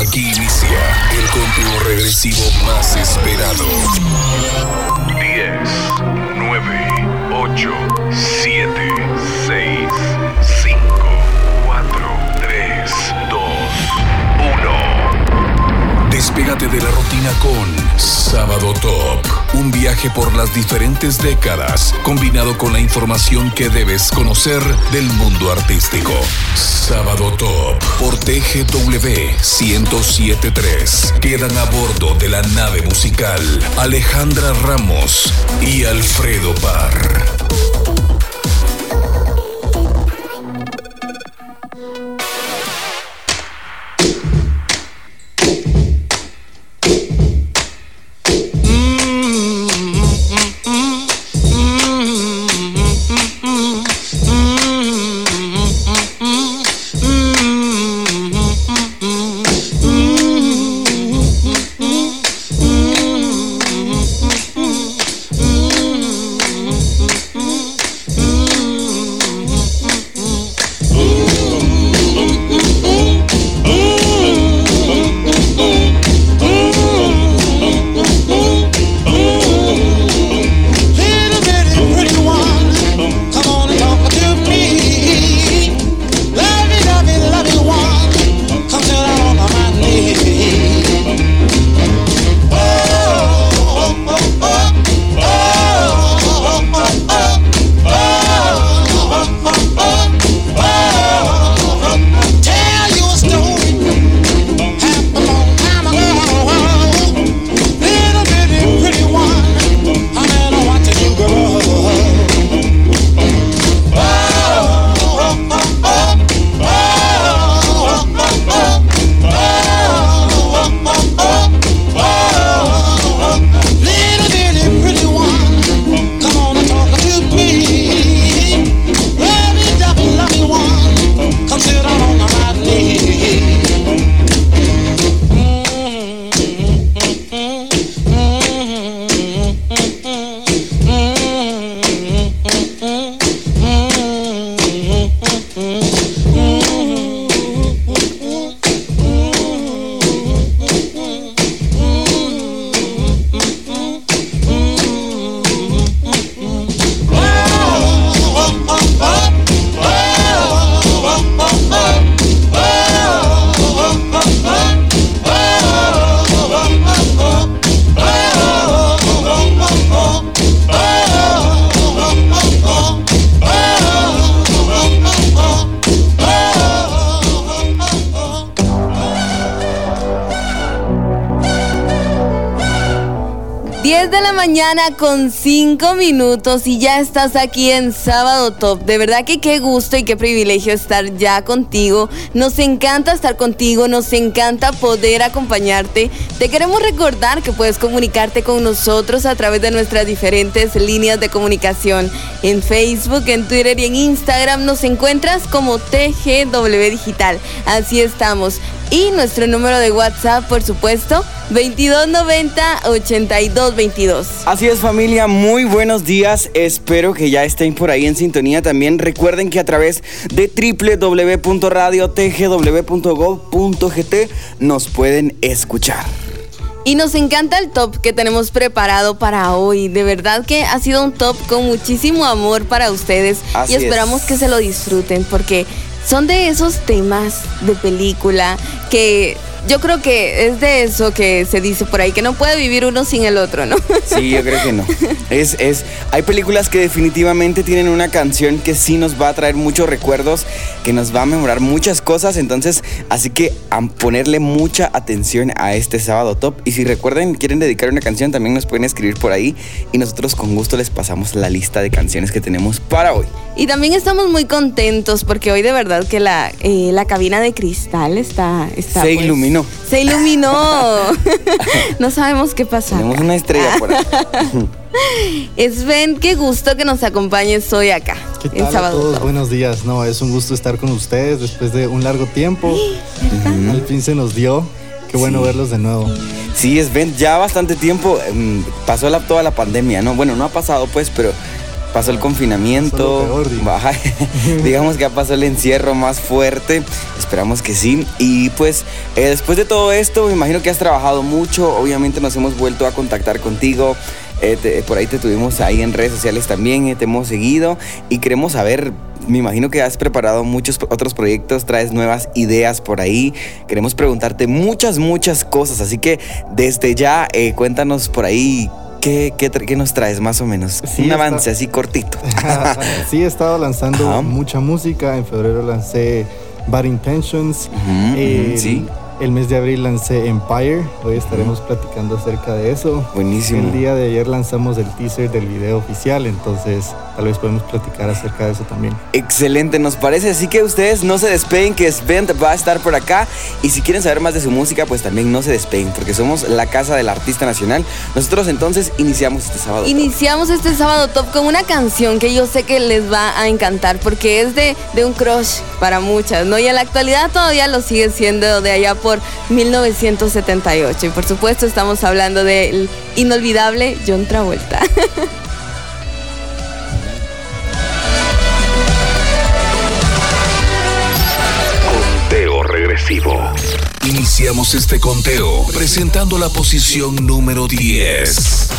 Aquí inicia el conteo regresivo más esperado. 10, 9, 8, 7, 6, 5, 4, 3, 2, 1. Despégate de la rutina con Sábado Top. Un viaje por las diferentes décadas, combinado con la información que debes conocer del mundo artístico. Sábado Top por TGW 1073. Quedan a bordo de la nave musical Alejandra Ramos y Alfredo Parr. Mañana con 5 minutos y ya estás aquí en Sábado Top. De verdad que qué gusto y qué privilegio estar ya contigo. Nos encanta estar contigo, nos encanta poder acompañarte. Te queremos recordar que puedes comunicarte con nosotros a través de nuestras diferentes líneas de comunicación. En Facebook, en Twitter y en Instagram nos encuentras como TGW Digital. Así estamos. Y nuestro número de WhatsApp, por supuesto, 2290-8222. Así es familia, muy buenos días, espero que ya estén por ahí en sintonía también. Recuerden que a través de www.radiotgw.go.gt nos pueden escuchar. Y nos encanta el top que tenemos preparado para hoy. De verdad que ha sido un top con muchísimo amor para ustedes Así y esperamos es. que se lo disfruten porque son de esos temas de película que yo creo que es de eso que se dice por ahí, que no puede vivir uno sin el otro, ¿no? Sí, yo creo que no. Es, es, hay películas que definitivamente tienen una canción que sí nos va a traer muchos recuerdos, que nos va a memorar muchas cosas, entonces, así que a ponerle mucha atención a este sábado top. Y si recuerden, quieren dedicar una canción, también nos pueden escribir por ahí y nosotros con gusto les pasamos la lista de canciones que tenemos para hoy. Y también estamos muy contentos porque hoy de verdad que la, eh, la cabina de cristal está... está Se pues, iluminó. Se iluminó. no sabemos qué pasa. Tenemos acá. una estrella por ahí. Sven, qué gusto que nos acompañes hoy acá. ¿Qué en tal a Sábado todos? Buenos días. No, es un gusto estar con ustedes después de un largo tiempo. Al fin se nos dio. Qué bueno Sí. verlos de nuevo. Sí, es ven, ya bastante tiempo em, pasó la, toda la pandemia, ¿no? Bueno, no ha pasado pues, pero pasó el confinamiento, peor. Baja- digamos que ya pasó el encierro más fuerte, esperamos que sí. Y pues eh, después de todo esto, me imagino que has trabajado mucho, obviamente nos hemos vuelto a contactar contigo. eh, te- por ahí te tuvimos ahí en redes sociales también, eh, te hemos seguido y queremos saber, me imagino que has preparado muchos otros proyectos, traes nuevas ideas por ahí, queremos preguntarte muchas, muchas cosas, así que desde ya cuéntanos por ahí qué, qué qué nos traes más o menos, Sí, un está- avance así cortito. sí, he estado lanzando Ajá. mucha música. En febrero lancé Bad Intentions. Ujú, sí. El mes de abril lancé Empire. Hoy estaremos platicando acerca de eso. Buenísimo. El día de ayer lanzamos el teaser del video oficial, entonces tal vez podemos platicar acerca de eso también. Excelente, nos parece. Así que ustedes no se despeguen, que Sven va a estar por acá. Y si quieren saber más de su música, pues también no se despeguen, porque somos la casa del artista nacional. Nosotros entonces iniciamos este sábado. Iniciamos este sábado top con una canción que yo sé que les va a encantar porque es de, de un crush para muchas, ¿no? Y en la actualidad todavía lo sigue siendo de allá por 1978. Y por supuesto estamos hablando del inolvidable John Travolta. Conteo regresivo. Iniciamos este conteo presentando la posición número 10.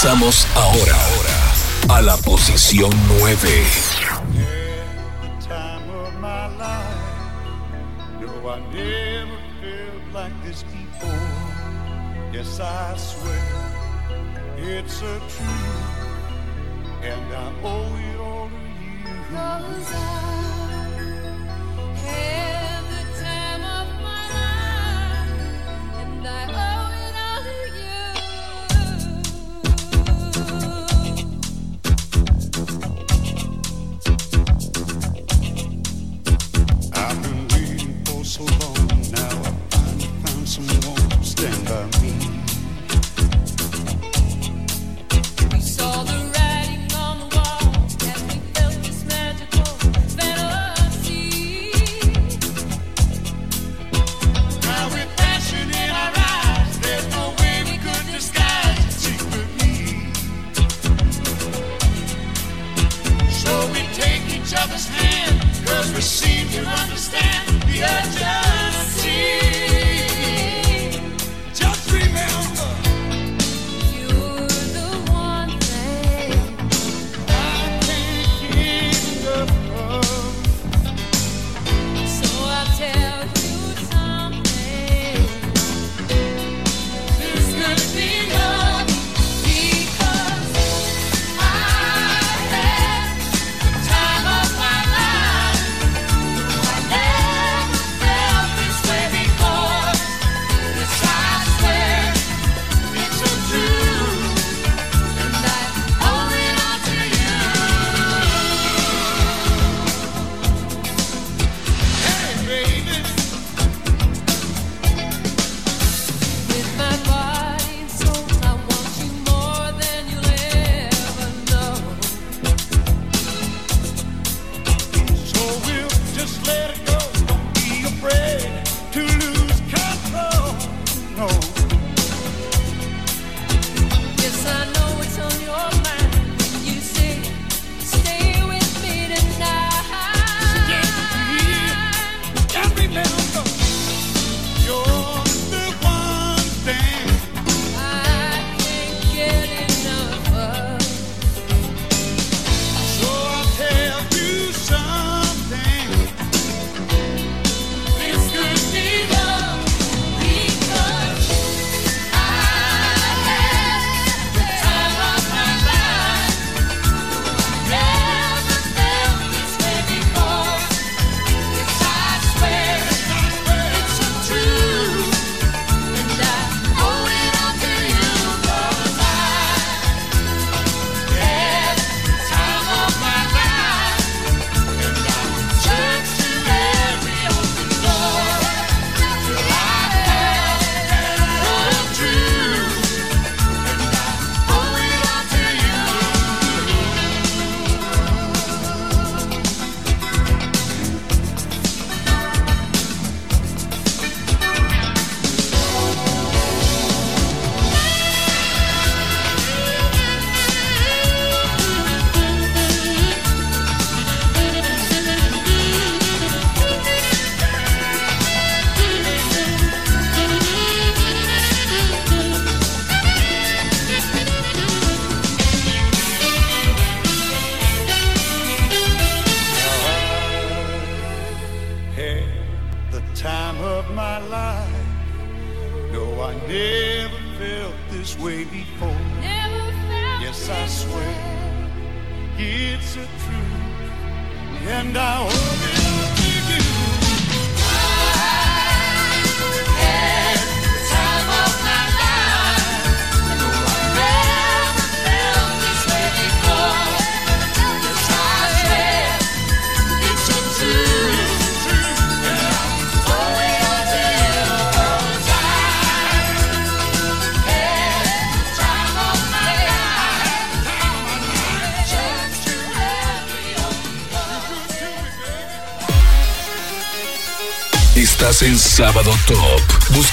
Avanzamos ahora a la posición 9. the time of my life. No, I never felt like this before. Yes, I swear it's a truth, and I owe it all to you. Cause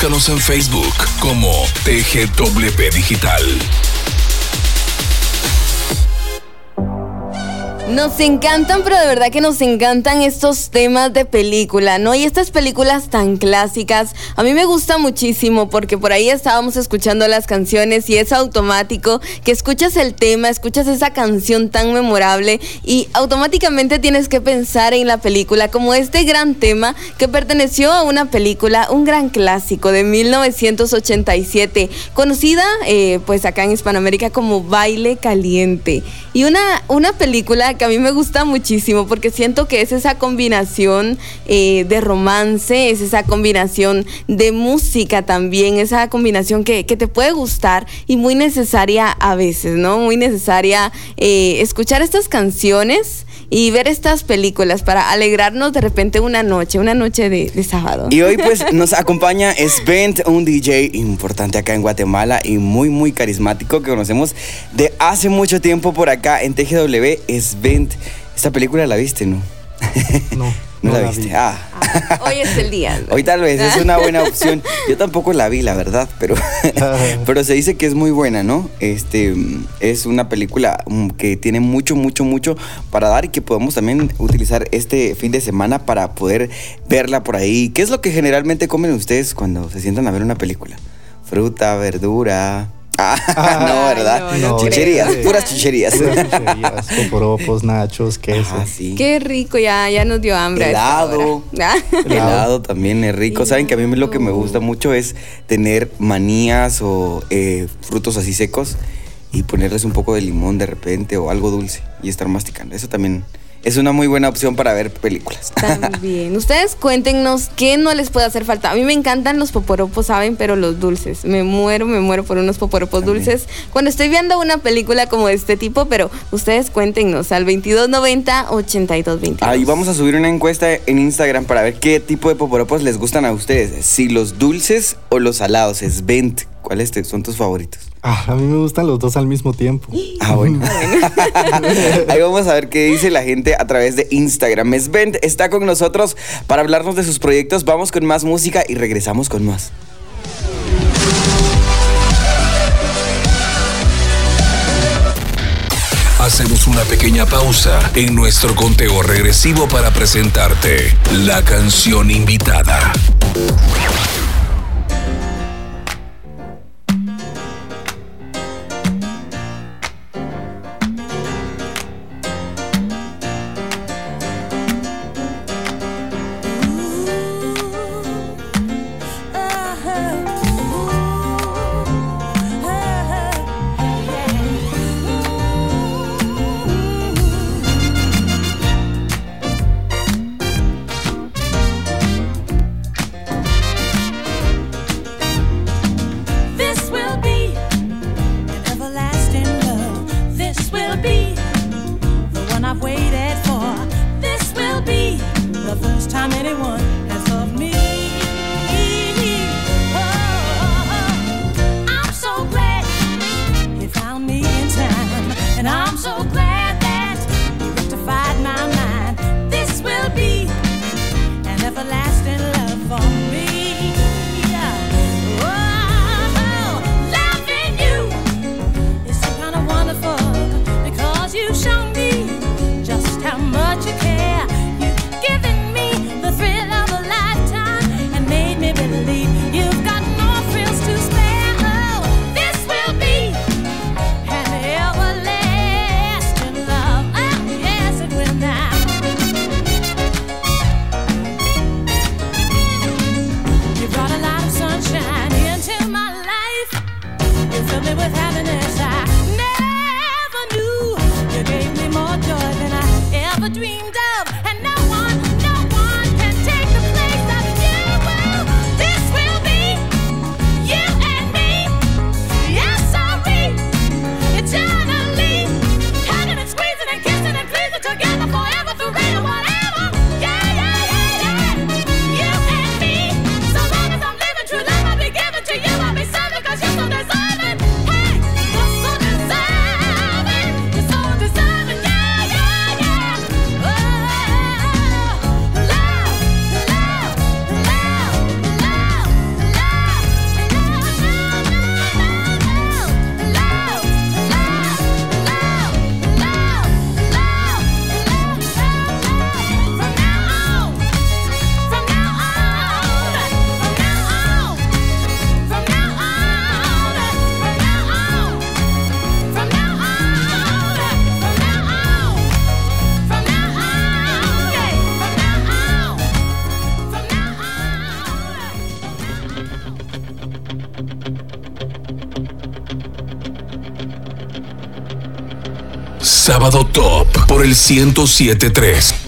Búscanos en Facebook como TGWP Digital. Nos encantan, pero de verdad que nos encantan estos temas de película, ¿no? Y estas películas tan clásicas, a mí me gusta muchísimo porque por ahí estábamos escuchando las canciones y es automático que escuchas el tema, escuchas esa canción tan memorable y automáticamente tienes que pensar en la película como este gran tema que perteneció a una película, un gran clásico de 1987, conocida eh, pues acá en Hispanoamérica como Baile Caliente. Y una, una película que a mí me gusta muchísimo porque siento que es esa combinación eh, de romance, es esa combinación de música también, esa combinación que, que te puede gustar y muy necesaria a veces, ¿no? Muy necesaria eh, escuchar estas canciones y ver estas películas para alegrarnos de repente una noche, una noche de, de sábado. Y hoy pues nos acompaña Svent, un DJ importante acá en Guatemala y muy muy carismático que conocemos de hace mucho tiempo por acá en TGW. Svent, esta película la viste, ¿no? No, No, no la la viste. vi. Ah. Ah, hoy es el día. Hoy tal vez es una buena opción. Yo tampoco la vi, la verdad, pero, pero se dice que es muy buena, ¿no? Este es una película mm, que tiene mucho, mucho, mucho para dar y que podemos también utilizar este fin de semana para poder verla por ahí. ¿Qué es lo que generalmente comen ustedes cuando se sientan a ver una película? Fruta, verdura. Ah, no, ¿verdad? No, no chicherías, creo. puras chicherías. Puras chucherías, poporopos, nachos, queso. Ah, sí. Qué rico, ya, ya nos dio hambre. Helado. hora. Helado también es rico. Saben que a mí lo que me gusta mucho es tener manías o eh, frutos así secos y ponerles un poco de limón de repente o algo dulce y estar masticando. Eso también es una muy buena opción para ver películas. También. Ustedes cuéntenos qué no les puede hacer falta. A mí me encantan los poporopos, ¿saben? Pero los dulces. Me muero, me muero por unos poporopos También. dulces. Cuando estoy viendo una película como de este tipo, pero ustedes cuéntenos al 2290-8222. Ahí vamos a subir una encuesta en Instagram para ver qué tipo de poporopos les gustan a ustedes. Si los dulces o los salados. Es 20. ¿Cuáles te- son tus favoritos? Ah, a mí me gustan los dos al mismo tiempo. Ah, bueno. Ahí vamos a ver qué dice la gente a través de Instagram. Svent está con nosotros para hablarnos de sus proyectos. Vamos con más música y regresamos con más. Hacemos una pequeña pausa en nuestro conteo regresivo para presentarte la canción invitada. Sábado Top por el 1073.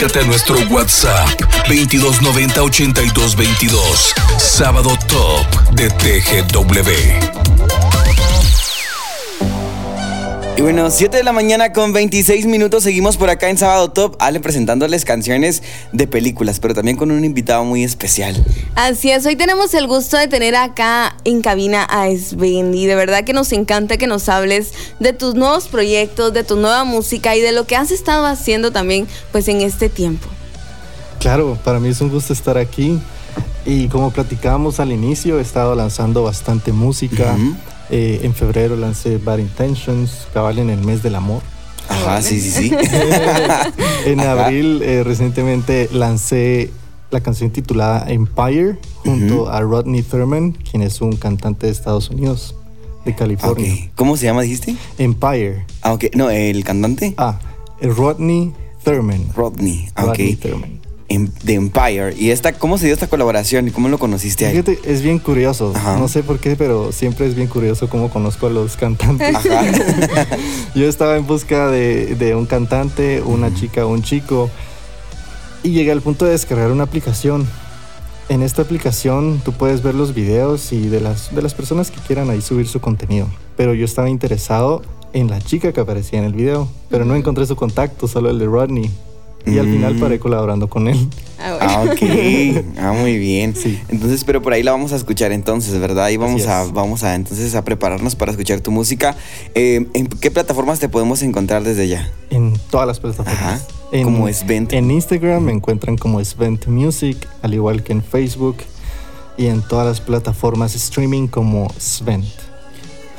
Comunícate a nuestro WhatsApp 2290 8222. Sábado Top de TGW. Y bueno, 7 de la mañana con 26 minutos. Seguimos por acá en Sábado Top. Ale presentándoles canciones de películas, pero también con un invitado muy especial. Así es, hoy tenemos el gusto de tener acá en cabina a Sven y de verdad que nos encanta que nos hables de tus nuevos proyectos, de tu nueva música y de lo que has estado haciendo también pues en este tiempo. Claro, para mí es un gusto estar aquí. Y como platicábamos al inicio, he estado lanzando bastante música. Eh, en febrero lancé Bad Intentions, cabal en el mes del amor. Ajá, sí, sí, sí. En Ajá. abril eh, recientemente lancé la canción titulada Empire junto a Rodney Thurman, quien es un cantante de Estados Unidos, de California. ¿Cómo se llama, dijiste? Empire. Ah, ok. No, el cantante. Ah, Rodney Thurman. Rodney. Ah, ok. Rodney Thurman. Em- de Empire. ¿Y esta, cómo se dio esta colaboración y cómo lo conociste ahí? Fíjate, es bien curioso. Ajá. No sé por qué, pero siempre es bien curioso cómo conozco a los cantantes. Ajá. Yo estaba en busca de, de un cantante, una chica, un chico, y llegué al punto de descargar una aplicación. En esta aplicación tú puedes ver los videos y de las, de las personas que quieran ahí subir su contenido. Pero yo estaba interesado en la chica que aparecía en el video, pero no encontré su contacto, solo el de Rodney. Y al final Mm. paré colaborando con él. Ah, bueno. Ah, ok. Ah, muy bien. Sí. Entonces, pero por ahí la vamos a escuchar entonces, ¿verdad? Y vamos a, vamos a entonces a prepararnos para escuchar tu música. Eh, ¿En qué plataformas te podemos encontrar desde ya? En todas las plataformas. Ajá. En, Como Svent. En Instagram me encuentran como Svent Music, al igual que en Facebook. Y en todas las plataformas streaming como Svent.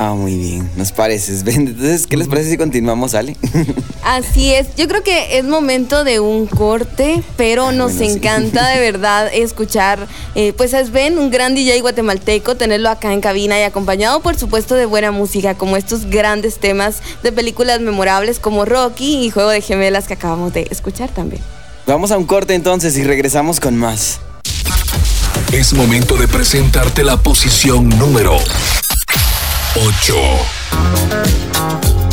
Ah, muy bien. Nos pareces. Entonces, ¿qué les parece si continuamos, Ale? Así es, yo creo que es momento de un corte, pero nos Ah, sí. encanta de verdad escuchar, eh, pues a Sven, un gran DJ guatemalteco, tenerlo acá en cabina y acompañado por supuesto de buena música, como estos grandes temas de películas memorables como Rocky y Juego de Gemelas que acabamos de escuchar también. Vamos a un corte entonces y regresamos con más. Es momento de presentarte la posición número 8.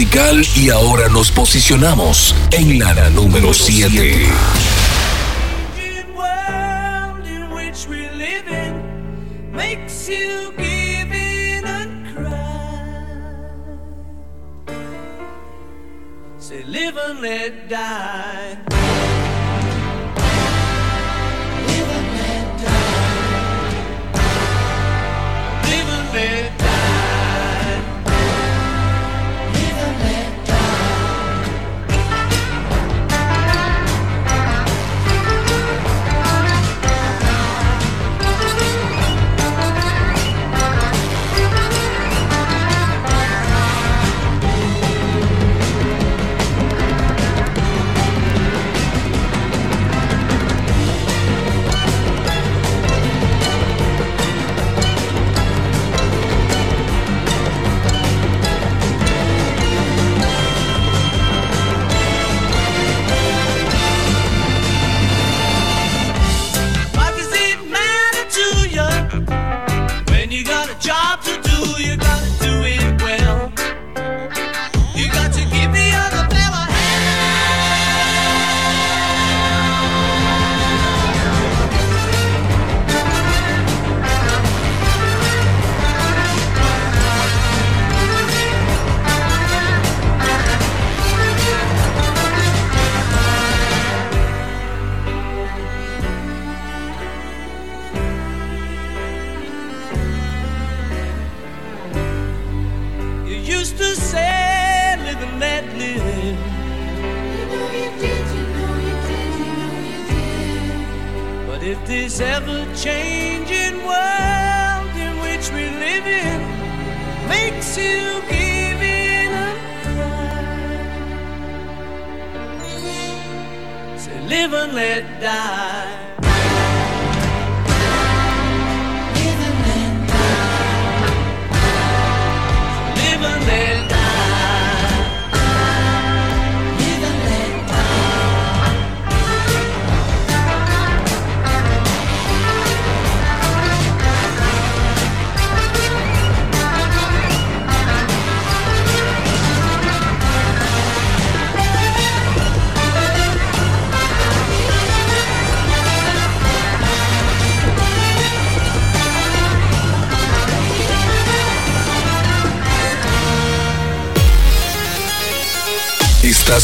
Musical y ahora nos posicionamos en la número 7.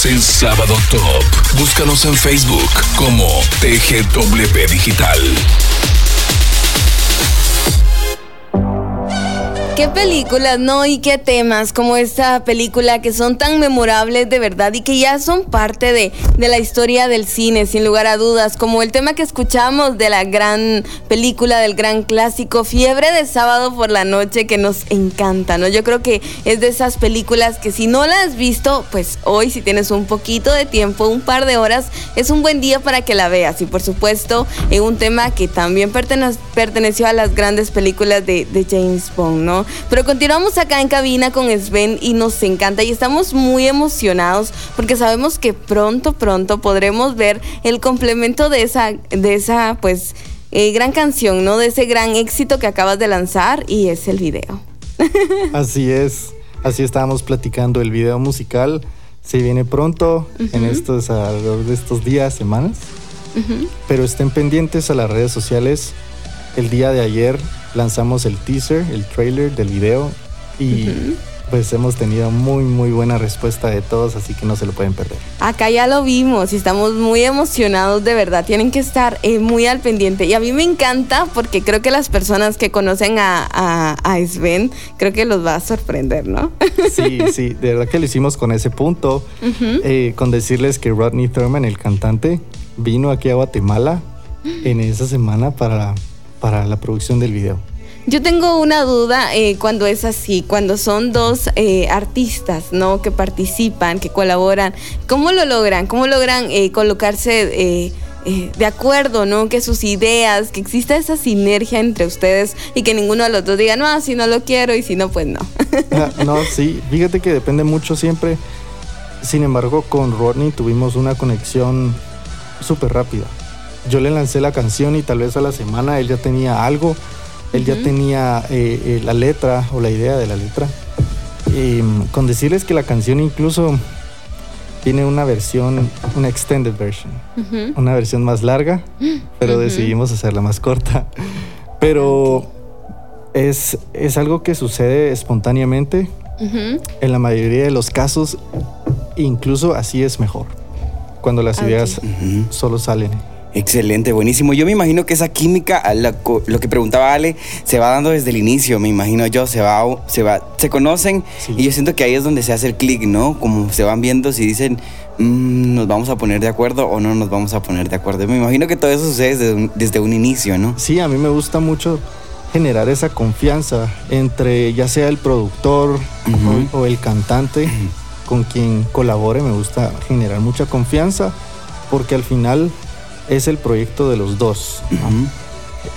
En Sábado Top. Búscanos en Facebook como TGW Digital. Qué películas, ¿no? Y qué temas como esta película que son tan memorables de verdad y que ya son parte de, de la historia del cine, sin lugar a dudas, como el tema que escuchamos de la gran película, del gran clásico, Fiebre de sábado por la noche, que nos encanta, ¿no? Yo creo que es de esas películas que si no la has visto, pues hoy si tienes un poquito de tiempo, un par de horas, es un buen día para que la veas. Y por supuesto, es un tema que también pertene- perteneció a las grandes películas de, de James Bond, ¿no? Pero continuamos acá en cabina con Sven y nos encanta y estamos muy emocionados porque sabemos que pronto, pronto podremos ver el complemento de esa, de esa, pues, eh, gran canción, ¿no? De ese gran éxito que acabas de lanzar y es el video. Así es, así estábamos platicando. El video musical se viene pronto, en estos, alrededor de estos días, semanas. Pero estén pendientes a las redes sociales. El día de ayer lanzamos el teaser, el trailer del video y pues hemos tenido muy muy buena respuesta de todos, así que no se lo pueden perder. Acá ya lo vimos y estamos muy emocionados, de verdad. Tienen que estar eh, muy al pendiente. Y a mí me encanta porque creo que las personas que conocen a, a, a Sven, creo que los va a sorprender, ¿no? Sí, sí, de verdad que lo hicimos con ese punto, eh, con decirles que Rodney Thurman, el cantante, vino aquí a Guatemala en esa semana para, para la producción del video. Yo tengo una duda eh, cuando es así, cuando son dos eh, artistas, ¿no? Que participan, que colaboran. ¿Cómo lo logran? ¿Cómo logran eh, colocarse eh, eh, de acuerdo, ¿no? Que sus ideas, que exista esa sinergia entre ustedes y que ninguno de los dos diga, no, si no lo quiero y si no, pues no. Ah, no, sí, fíjate que depende mucho siempre. Sin embargo, con Rodney tuvimos una conexión súper rápida. Yo le lancé la canción y tal vez a la semana él ya tenía algo, él ya tenía eh, eh, la letra o la idea de la letra. Y, mm, con decirles que la canción incluso tiene una versión, una extended version, una versión más larga, pero decidimos hacerla más corta. Pero es, es algo que sucede espontáneamente. En la mayoría de los casos, incluso así es mejor. Cuando las ideas solo salen. Excelente, buenísimo. Yo me imagino que esa química, lo que preguntaba Ale, se va dando desde el inicio, me imagino yo, se va, se va, se conocen Sí. y yo siento que ahí es donde se hace el clic, ¿no? Como se van viendo si dicen, "Mm, nos vamos a poner de acuerdo o no nos vamos a poner de acuerdo. Me imagino que todo eso sucede desde un, desde un inicio, ¿no? Sí, a mí me gusta mucho generar esa confianza entre ya sea el productor o el cantante con quien colabore. Me gusta generar mucha confianza porque al final es el proyecto de los dos.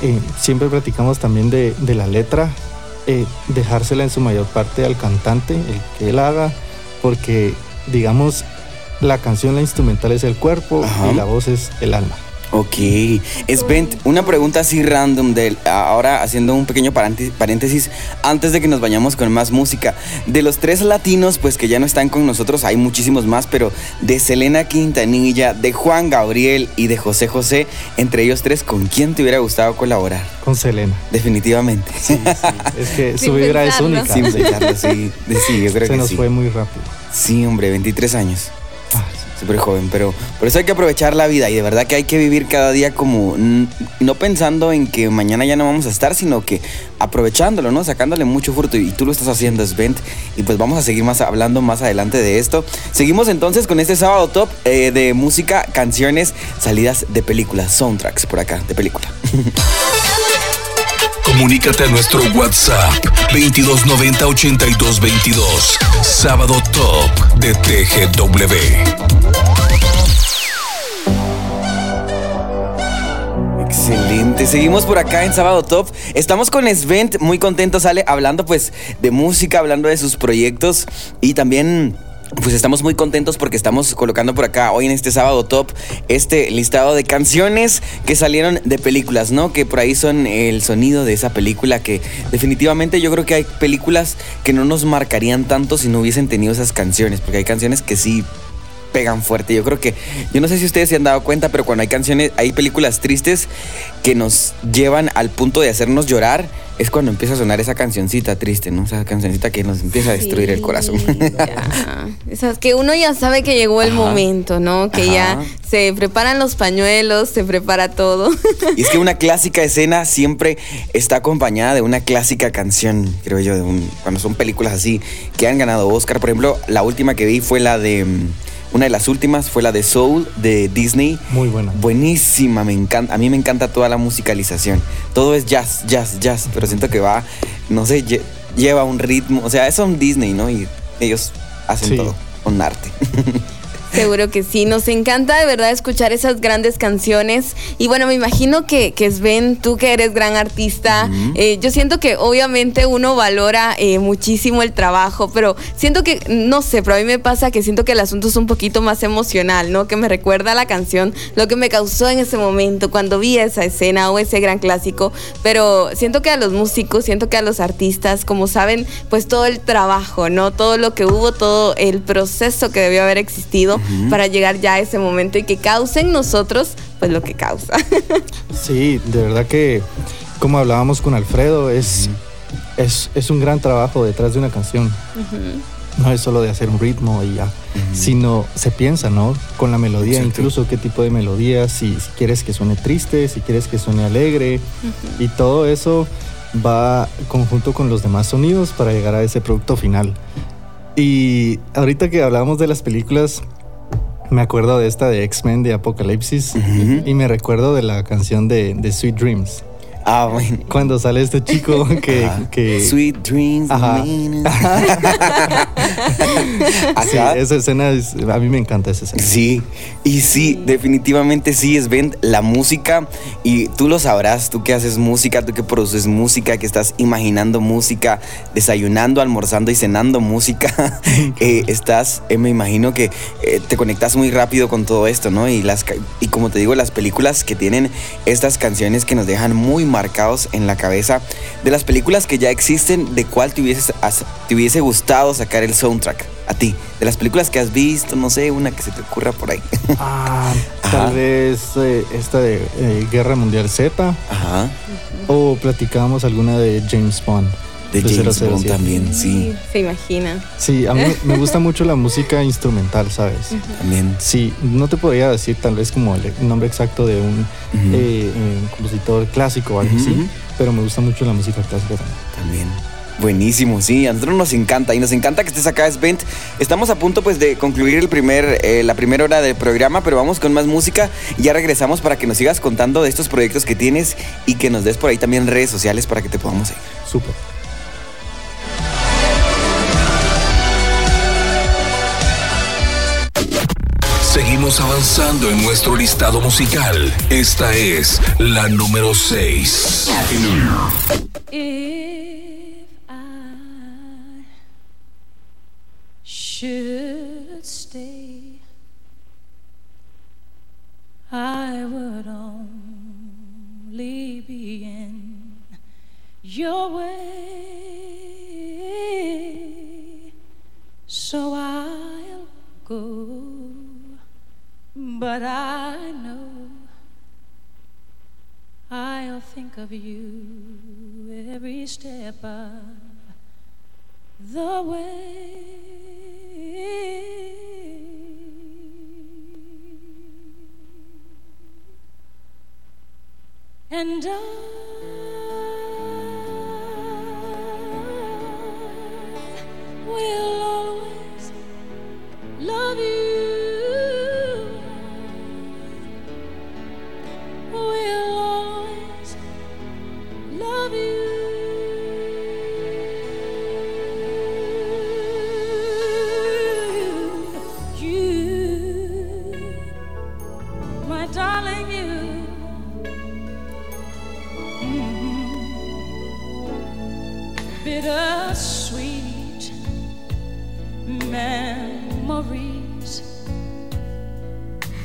Eh, siempre platicamos también de, de la letra, eh, dejársela en su mayor parte al cantante, el que él haga, porque digamos, la canción, la instrumental es el cuerpo Ajá. y la voz es el alma. Ok. Svent, una pregunta así random de ahora haciendo un pequeño paréntesis, paréntesis antes de que nos vayamos con más música. De los tres latinos, pues que ya no están con nosotros, hay muchísimos más, pero de Selena Quintanilla, de Juan Gabriel y de José José, entre ellos tres, ¿con quién te hubiera gustado colaborar? Con Selena. Definitivamente. Sí, sí. Es que su vibra es única. Sin pensarlo, sí. Sí, yo creo Se que nos sí. fue muy rápido. Sí, hombre, 23 años. Súper joven, pero por eso hay que aprovechar la vida y de verdad que hay que vivir cada día como no pensando en que mañana ya no vamos a estar, sino que aprovechándolo, ¿no? Sacándole mucho fruto y tú lo estás haciendo, Svent. Y pues vamos a seguir más hablando más adelante de esto. Seguimos entonces con este sábado top eh, de música, canciones, salidas de películas, soundtracks por acá, de película. Comunícate a nuestro WhatsApp 2290 8222. Sábado Top de TGW. Excelente, seguimos por acá en Sábado Top. Estamos con Svent, muy contentos, sale hablando pues de música, hablando de sus proyectos y también pues estamos muy contentos porque estamos colocando por acá hoy en este Sábado Top este listado de canciones que salieron de películas, ¿no? Que por ahí son el sonido de esa película que definitivamente yo creo que hay películas que no nos marcarían tanto si no hubiesen tenido esas canciones, porque hay canciones que sí pegan fuerte. Yo creo que, yo no sé si ustedes se han dado cuenta, pero cuando hay canciones, hay películas tristes que nos llevan al punto de hacernos llorar, es cuando empieza a sonar esa cancioncita triste, ¿no? Esa cancioncita que nos empieza a destruir el corazón. ya. Esas que uno ya sabe que llegó el Ajá. momento, ¿no? Que Ajá. ya se preparan los pañuelos, se prepara todo. Y es que una clásica escena siempre está acompañada de una clásica canción, creo yo, de un- cuando son películas así que han ganado Oscar. Por ejemplo, la última que vi fue la de. Una de las últimas fue la de Soul de Disney. Muy buena. Buenísima, me encanta. A mí me encanta toda la musicalización. Todo es jazz, jazz, jazz, pero siento que va, no sé, lle- lleva un ritmo. O sea, es un Disney, ¿no? Y ellos hacen Sí. todo con arte. Seguro que sí, nos encanta de verdad escuchar esas grandes canciones. Y bueno, me imagino que, que Sven, tú que eres gran artista, eh, yo siento que obviamente uno valora eh, muchísimo el trabajo, pero siento que, no sé, pero a mí me pasa que siento que el asunto es un poquito más emocional, ¿no? Que me recuerda a la canción, lo que me causó en ese momento, cuando vi esa escena o ese gran clásico. Pero siento que a los músicos, siento que a los artistas, como saben, pues todo el trabajo, ¿no? Todo lo que hubo, todo el proceso que debió haber existido para llegar ya a ese momento y que causen nosotros, pues lo que causa. Sí, de verdad que, como hablábamos con Alfredo, es, es, es un gran trabajo detrás de una canción. No es solo de hacer un ritmo y ya, sino se piensa, ¿no? Con la melodía, Exacto. incluso qué tipo de melodía, si, si quieres que suene triste, si quieres que suene alegre, y todo eso va conjunto con los demás sonidos para llegar a ese producto final. Y ahorita que hablábamos de las películas, me acuerdo de esta de X-Men de Apocalipsis y me recuerdo de la canción de, de Sweet Dreams. Ah, bueno. Cuando sale este chico que... Ajá. que Sweet dreams. Ajá. mean- Sí, esa escena, es- a mí me encanta esa escena. Sí, y sí, definitivamente sí, es Ben, la música, y tú lo sabrás, tú que haces música, tú que produces música, que estás imaginando música, desayunando, almorzando y cenando música, eh, estás, eh, me imagino que eh, te conectas muy rápido con todo esto, ¿no? Y, las, y como te digo, las películas que tienen estas canciones que nos dejan muy, marcados en la cabeza de las películas que ya existen, ¿de cuál te, hubieses, te hubiese gustado sacar el soundtrack? A ti, de las películas que has visto, no sé, una que se te ocurra por ahí. Ah, tal vez eh, esta de eh, Guerra Mundial Z. Ajá. O platicábamos alguna de James Bond. De James Bond 007. también, sí. Se imagina. Sí, a mí me gusta mucho la música instrumental, ¿sabes? También. Sí, no te podría decir tal vez como el nombre exacto de un eh, eh, compositor clásico o algo así, pero me gusta mucho la música clásica también. También. Buenísimo, sí, a nosotros nos encanta y nos encanta que estés acá, Svent. Estamos a punto pues de concluir el primer, eh, la primera hora del programa, pero vamos con más música y ya regresamos para que nos sigas contando de estos proyectos que tienes y que nos des por ahí también redes sociales para que te podamos seguir. Súper. Avanzando en nuestro listado musical. Esta es la número 6. If I would only be in your way. So I'll go, but I know. I'll think of you every step of the way. And I will always love you.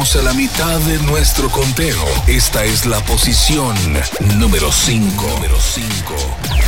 Estamos a la mitad de nuestro conteo. Esta es la posición número 5. Número 5.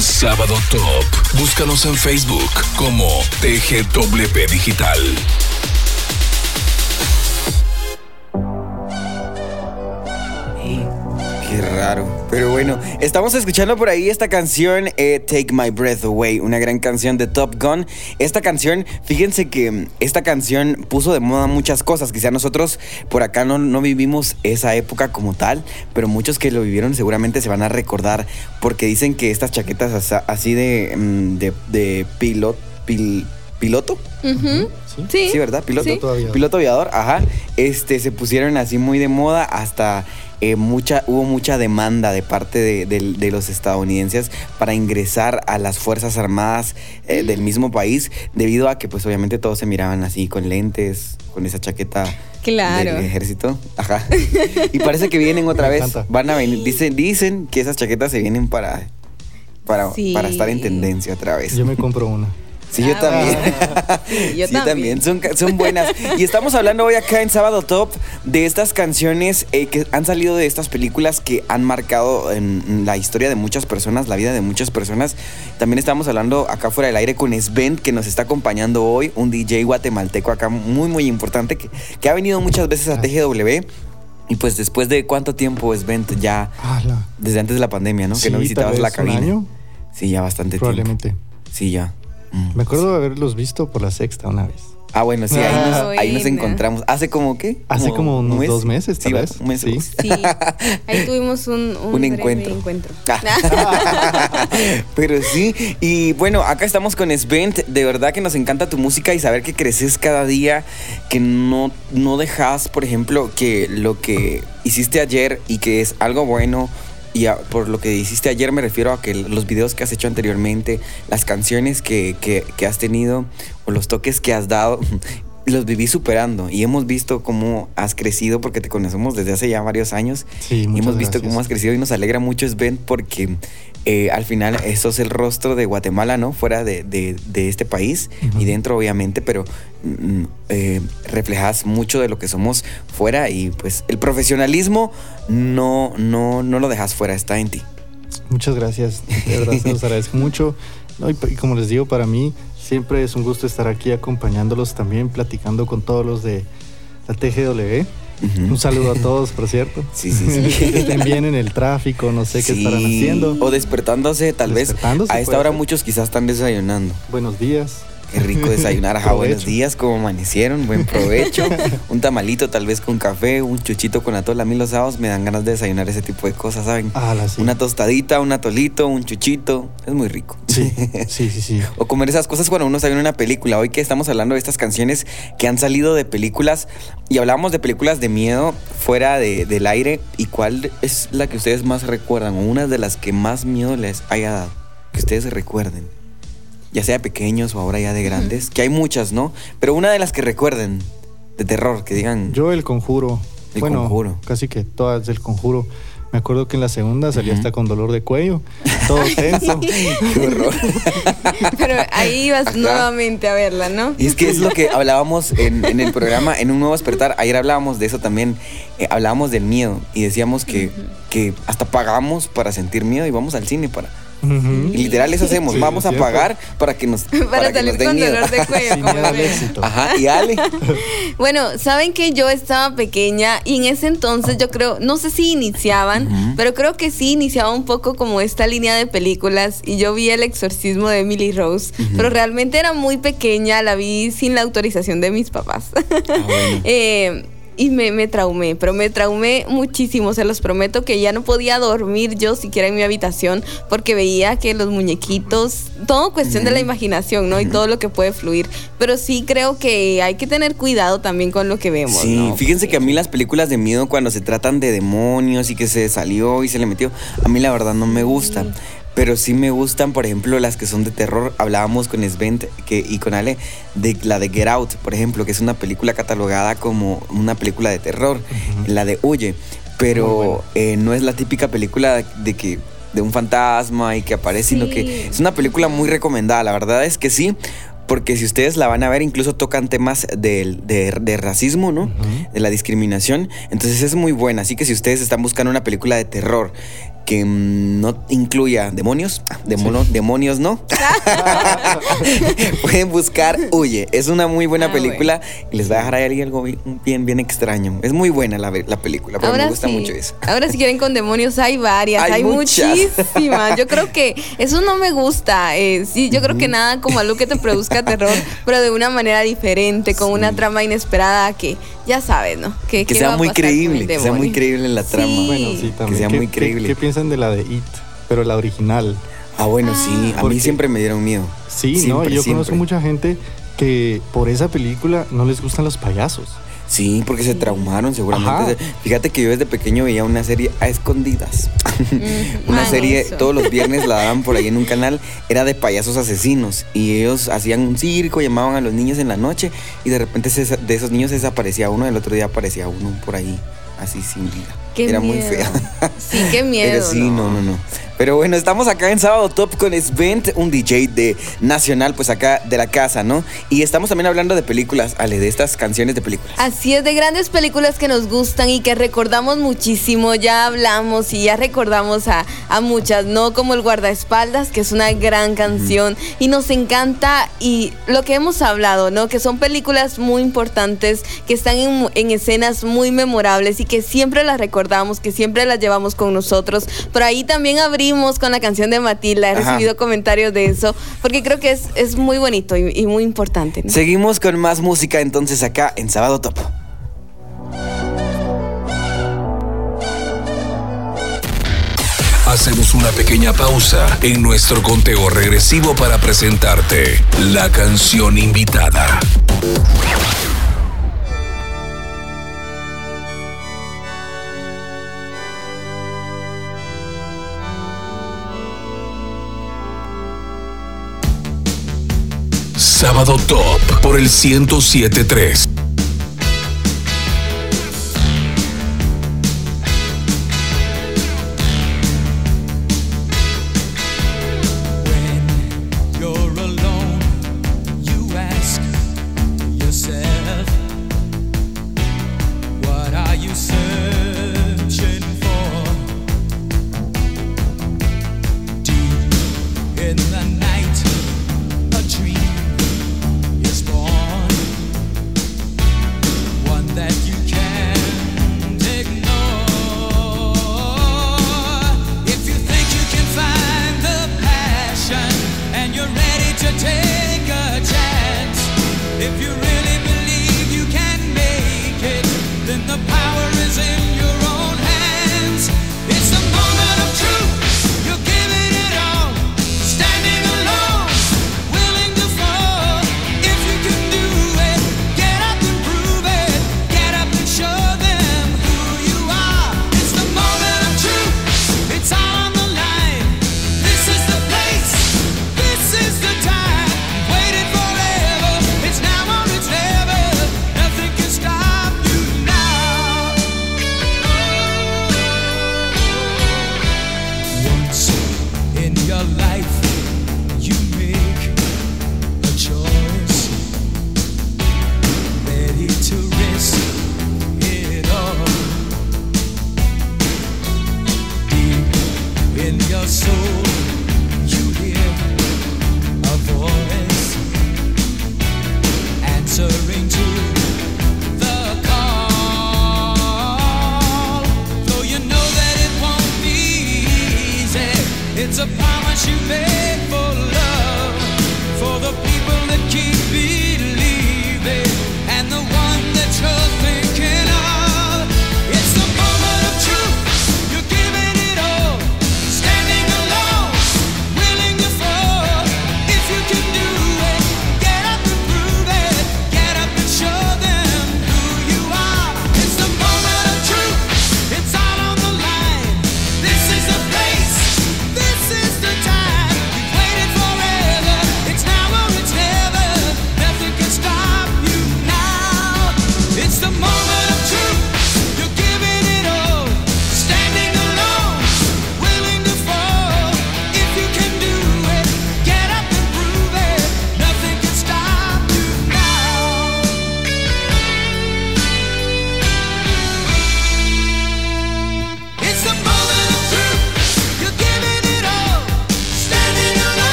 Sábado Top. Búscanos en Facebook como TGW Digital. bueno. Estamos escuchando por ahí esta canción, eh, Take My Breath Away, una gran canción de Top Gun. Esta canción, fíjense que esta canción puso de moda muchas cosas. Quizá nosotros por acá no, no vivimos esa época como tal, pero muchos que lo vivieron seguramente se van a recordar porque dicen que estas chaquetas así de, mm, de, de pilot, piloto. ¿Sí? Sí. Sí, ¿verdad? Piloto. Sí. Piloto aviador. Piloto aviador, ajá. Este, se pusieron así muy de moda hasta eh, mucha, hubo mucha demanda de parte de, de- de los estadounidenses para ingresar a las Fuerzas Armadas eh, del mismo país, debido a que pues obviamente todos se miraban así con lentes, con esa chaqueta Claro. del ejército. Ajá. Y parece que vienen otra Me vez. encanta. Van a venir. Dicen, dicen que esas chaquetas se vienen para, para, Sí. para estar en tendencia otra vez. Yo me compro una. Sí, yo Ah, también. Sí, yo Sí, también. Son, buenas. Y estamos hablando hoy acá en Sábado Top de estas canciones eh, que han salido de estas películas que han marcado en la historia de muchas personas, la vida de muchas personas. También estamos hablando acá fuera del aire con Sven, que nos está acompañando hoy, un DJ guatemalteco acá muy, muy importante, que, que ha venido muchas veces a TGW. Y pues después de cuánto tiempo, Sven, ya Ala. desde antes de la pandemia, ¿no? Sí, que no visitabas tal la vez un cabina. año, Sí, ya bastante probablemente. tiempo. Sí, ya. Mm. Me acuerdo de haberlos visto por la sexta una vez. Ah, bueno, sí, ahí, Ah, nos, ahí nos buena. encontramos. ¿Hace como qué? Hace como un unos mes. dos meses, Sí, tal vez. un mes. Sí. Sí, ahí tuvimos un, un, Un encuentro. Ah. Pero sí, y bueno, acá estamos con Svent. De verdad que nos encanta tu música y saber que creces cada día, que no, no dejas, por ejemplo, que lo que hiciste ayer y que es algo bueno. Y a- por lo que hiciste ayer me refiero a que los videos que has hecho anteriormente, las canciones que, que- que has tenido o los toques que has dado, los viví superando y hemos visto cómo has crecido porque te conocemos desde hace ya varios años Sí, y hemos visto gracias. cómo has crecido y nos alegra mucho Sven porque eh, al final eso es el rostro de Guatemala, ¿no? Fuera de, de- de este país y dentro obviamente, pero mm, eh, reflejas mucho de lo que somos fuera y pues el profesionalismo no, no, no lo dejas fuera, está en ti. Muchas gracias. De verdad se los agradezco mucho. No, y, y como les digo, para mí siempre es un gusto estar aquí acompañándolos también, platicando con todos los de la TGW. Ujú. Un saludo a todos, por cierto. Sí, sí, sí. que estén bien en el tráfico, no sé qué estarán Sí, haciendo. O despertándose, tal Despertándose, vez. A esta hora ser. muchos quizás están desayunando. Buenos días. Qué rico desayunar. Ajá, buenos días, ¿cómo amanecieron? Buen provecho. un tamalito tal vez con café, un chuchito con atol. A mí los sábados me dan ganas de desayunar ese tipo de cosas, ¿saben? Ala, sí. Una tostadita, un atolito, un chuchito. Es muy rico. Sí, sí, sí, sí. O comer esas cosas cuando uno está viendo una película. Hoy que estamos hablando de estas canciones que han salido de películas y hablábamos de películas de miedo fuera de- del aire. ¿Y cuál es la que ustedes más recuerdan? O una de las que más miedo les haya dado. Que ustedes recuerden. Ya sea pequeños o ahora ya de grandes. Que hay muchas, ¿no? Pero una de las que recuerden de terror, que digan. Yo el conjuro. El bueno, Conjuro. casi que todas del conjuro. Me acuerdo que en la segunda salía Ujú. hasta con dolor de cuello, todo tenso. Qué horror. Pero ahí ibas nuevamente a verla, ¿no? Y es que es lo que hablábamos en, en el programa, en un nuevo despertar. Ayer hablábamos de eso también. eh, hablábamos del miedo y decíamos que, que hasta pagamos para sentir miedo y vamos al cine para. Y literal eso hacemos. Sí, vamos a cierto. pagar para que nos, para Para que salir nos den con miedo. dolor de cuello. Sin como miedo al ven. éxito. Ajá, y Ale. Bueno, saben que yo estaba pequeña y en ese entonces yo creo, no sé si iniciaban, pero creo que sí iniciaba un poco como esta línea de películas y yo vi el exorcismo de Emily Rose, pero realmente era muy pequeña, la vi sin la autorización de mis papás. Ah, bueno. Eh, y me, me traumé, pero me traumé muchísimo, se los prometo que ya no podía dormir yo siquiera en mi habitación porque veía que los muñequitos, todo cuestión de la imaginación, ¿no? Y todo lo que puede fluir, pero sí creo que hay que tener cuidado también con lo que vemos, Sí, ¿no? fíjense que a mí las películas de miedo cuando se tratan de demonios y que se salió y se le metió, a mí la verdad no me gustan. Pero sí me gustan, por ejemplo, las que son de terror. Hablábamos con Svent que, y con Ale de la de Get Out, por ejemplo, que es una película catalogada como una película de terror. La de Huye. Pero eh, no es la típica película de que de un fantasma y que aparece, sino que es una película muy recomendada. La verdad es que sí. Porque si ustedes la van a ver, incluso tocan temas de racismo, ¿no? De la discriminación. Entonces es muy buena. Así que si ustedes están buscando una película de terror que mm, no incluya demonios, ah, demono- demonios no, pueden buscar Huye. Es una muy buena Ah, película y les va a dejar ahí algo bien, bien, extraño. Es muy buena la, la película, pero me gusta sí, mucho eso. Ahora si quieren con demonios hay varias, Hay muchísimas. Yo creo que eso no me gusta. eh, sí, yo creo que nada como algo que te produzca terror, pero de una manera diferente, con una trama inesperada que ya sabes, ¿no? Que sea muy creíble, que sea muy creíble en la trama. Sí. Bueno, sí, también. sea ¿Qué- muy qué- creíble. ¿Qué, piensan de la de It? Pero la original. Ah, bueno, sí. A mí Porque- siempre me dieron miedo. Sí, ¿no? Siempre, Yo siempre. conozco mucha gente que por esa película no les gustan los payasos. Sí, porque se traumaron seguramente. Ajá. Fíjate que yo desde pequeño veía una serie a escondidas. una Ah, serie, eso. todos los viernes la daban por ahí en un canal, era de payasos asesinos. Y ellos hacían un circo, llamaban a los niños en la noche y de repente se- de esos niños desaparecía uno, el otro día aparecía uno por ahí, así sin vida. Qué era muy fea. Sí, qué miedo. Pero sí, no, no, no. Pero bueno, estamos acá en Sábado Top con Svent, un DJ de nacional, pues acá de la casa, ¿no? Y estamos también hablando de películas, Ale, de estas canciones de películas. Así es, de grandes películas que nos gustan y que recordamos muchísimo. Ya hablamos y ya recordamos a, a muchas, ¿no? Como El Guardaespaldas, que es una gran canción y nos encanta. Y lo que hemos hablado, ¿no? Que son películas muy importantes, que están en, en escenas muy memorables y que siempre las recordamos, que siempre las llevamos con nosotros. Por ahí también abrimos con la canción de Matilda. He Ajá. recibido comentarios de eso, porque creo que es, es muy bonito y, y muy importante, ¿no? Seguimos con más música entonces acá en Sábado Top. Hacemos una pequeña pausa en nuestro conteo regresivo para presentarte la canción invitada. Sábado Top por el 1073.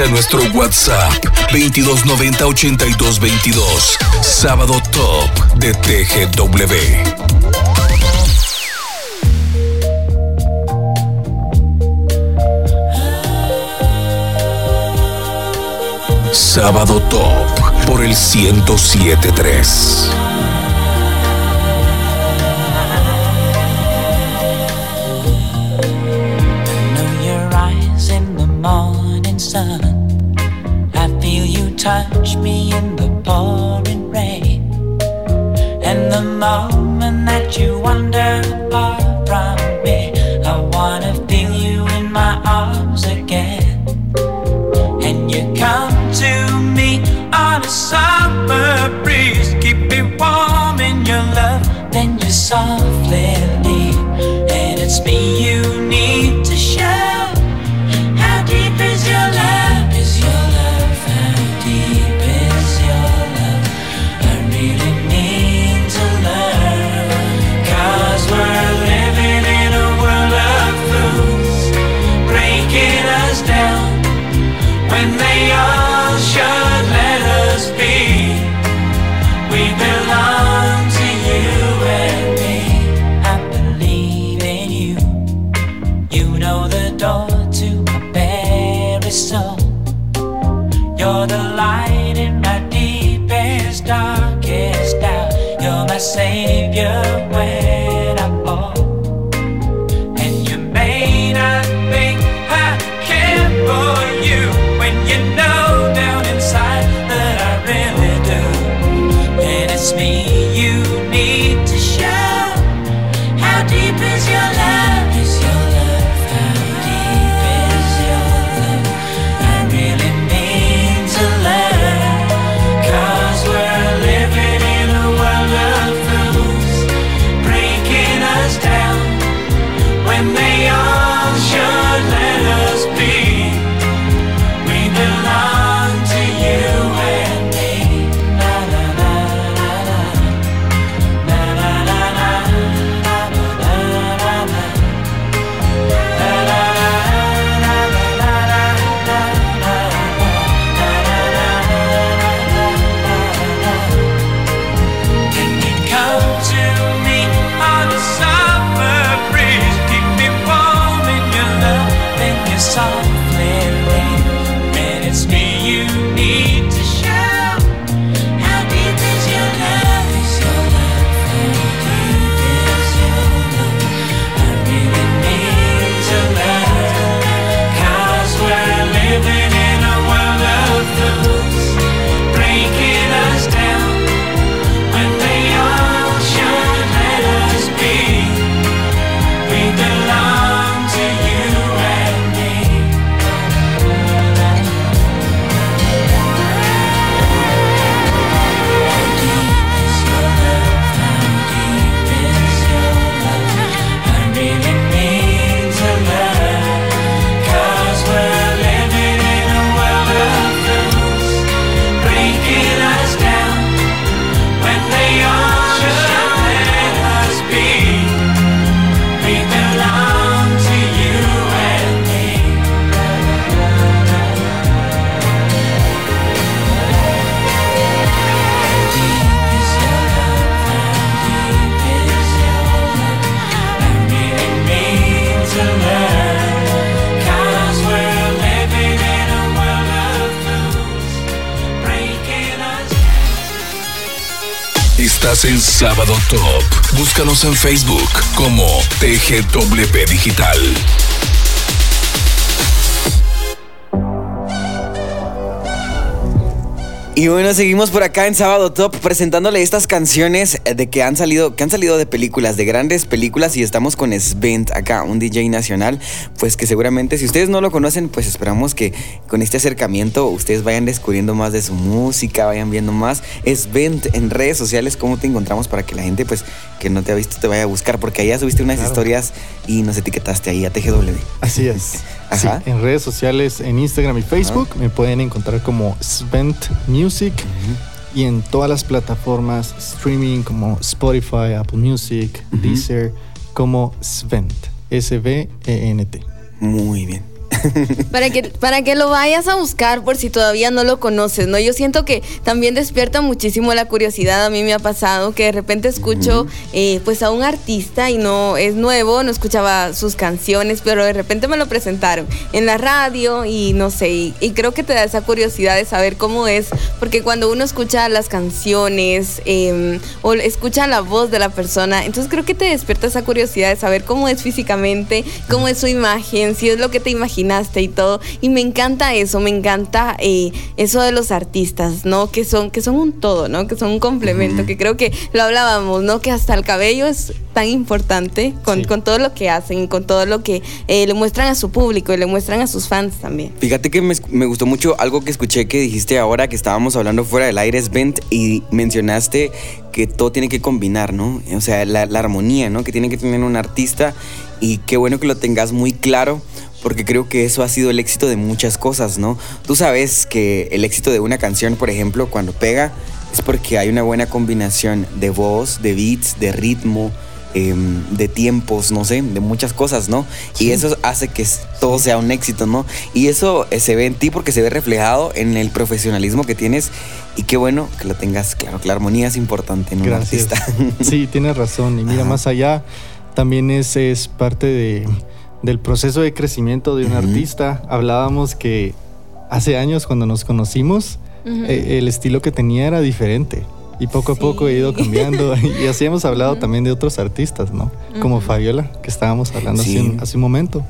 Contacta nuestro WhatsApp 2290 8222. Sábado Top de TGW. Sábado Top por el 1073. me in the pouring rain and the morning. Sábado Top. Búscanos en Facebook como TGW Digital. Y bueno, seguimos por acá en Sábado Top presentándole estas canciones eh, de que han salido, que han salido de películas, de grandes películas y estamos con Svent acá, un DJ nacional, pues que seguramente si ustedes no lo conocen, pues esperamos que con este acercamiento ustedes vayan descubriendo más de su música, vayan viendo más. Svent en redes sociales, ¿cómo te encontramos para que la gente pues que no te ha visto te vaya a buscar? Porque allá subiste unas historias y nos etiquetaste ahí a TGW. Así es. Sí, en redes sociales, en Instagram y Facebook, me pueden encontrar como Svent Music. Y en todas las plataformas streaming como Spotify, Apple Music. Deezer, como Svent. S-V-E-N-T. Muy bien. para que para que lo vayas a buscar por si todavía no lo conoces, ¿no? Yo siento que también despierta muchísimo la curiosidad, a mí me ha pasado que de repente escucho eh, pues a un artista y no es nuevo, no escuchaba sus canciones, pero de repente me lo presentaron en la radio y no sé, y, creo que te da esa curiosidad de saber cómo es, porque cuando uno escucha las canciones em, o escucha la voz de la persona, entonces creo que te despierta esa curiosidad de saber cómo es físicamente, cómo es su imagen, si es lo que te imaginas imaginaste y todo. Y me encanta eso, me encanta eh, eso de los artistas, ¿no? Que son, que son un todo, ¿no? Que son un complemento, que creo que lo hablábamos, ¿no? Que hasta el cabello es tan importante con, Sí. con todo lo que hacen, con todo lo que eh, le muestran a su público y le muestran a sus fans también. Fíjate que me, me gustó mucho algo que escuché que dijiste ahora que estábamos hablando fuera del aire, Svent, y mencionaste que todo tiene que combinar, ¿no? O sea, la, la armonía, ¿no? Que tiene que tener un artista y qué bueno que lo tengas muy claro. Porque creo que eso ha sido el éxito de muchas cosas, ¿no? Tú sabes que el éxito de una canción, por ejemplo, cuando pega, es porque hay una buena combinación de voz, de beats, de ritmo, em, de tiempos, no sé, de muchas cosas, ¿no? Y eso hace que todo sea un éxito, ¿no? Y eso eh, se ve en ti porque se ve reflejado en el profesionalismo que tienes y qué bueno que lo tengas claro, que la armonía es importante en un Gracias. artista. Sí, tienes razón. Y mira, Ajá. más allá, también es, es parte de, del proceso de crecimiento de un artista. Hablábamos que hace años cuando nos conocimos, eh, el estilo que tenía era diferente. Y poco a poco he ido cambiando. y así hemos hablado también de otros artistas, ¿no? Como. Fabiola, que estábamos hablando Sí. hace, un, hace un momento.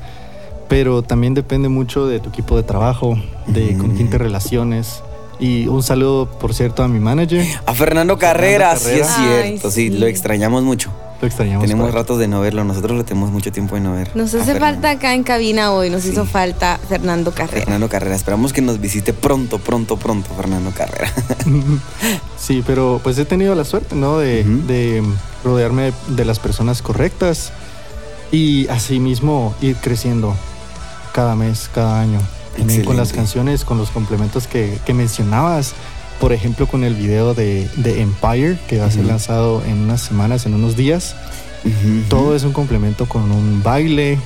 Pero también depende mucho de tu equipo de trabajo, de con quién te relaciones. Y un saludo, por cierto, a mi manager. A Fernando Carrera, sí es cierto, Ay, sí, sí. lo extrañamos mucho. Lo extrañamos. Tenemos ratos de no verlo, nosotros lo tenemos mucho tiempo de no ver. Nos hace Fernando. falta acá en cabina hoy, nos Sí. hizo falta Fernando Carrera. Fernando Carrera, esperamos que nos visite pronto, pronto, pronto, Fernando Carrera. Sí, pero pues he tenido la suerte, ¿no? De, de rodearme de, de las personas correctas y asimismo ir creciendo cada mes, cada año. También con las Excelente. canciones, con los complementos que, que mencionabas. Por ejemplo, con el video de, de Empire, que va a ser Ujú. lanzado en unas semanas, en unos días. Ujú, Todo ujú. es un complemento con un baile.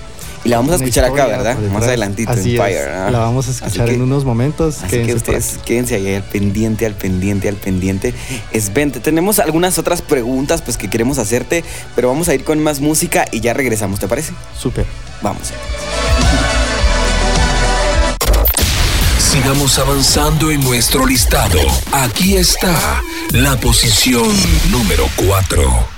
Y la vamos a escuchar acá, ¿verdad? Más adelantito, Así Empire. es, ¿ah? La vamos a escuchar que- en unos momentos. Así que quédense por ustedes quédense ahí al pendiente, al pendiente, al pendiente. Es 20. Tenemos algunas otras preguntas pues que queremos hacerte, pero vamos a ir con más música y ya regresamos, ¿te parece? Súper. Vamos. Sigamos avanzando en nuestro listado. Aquí está la posición número 4.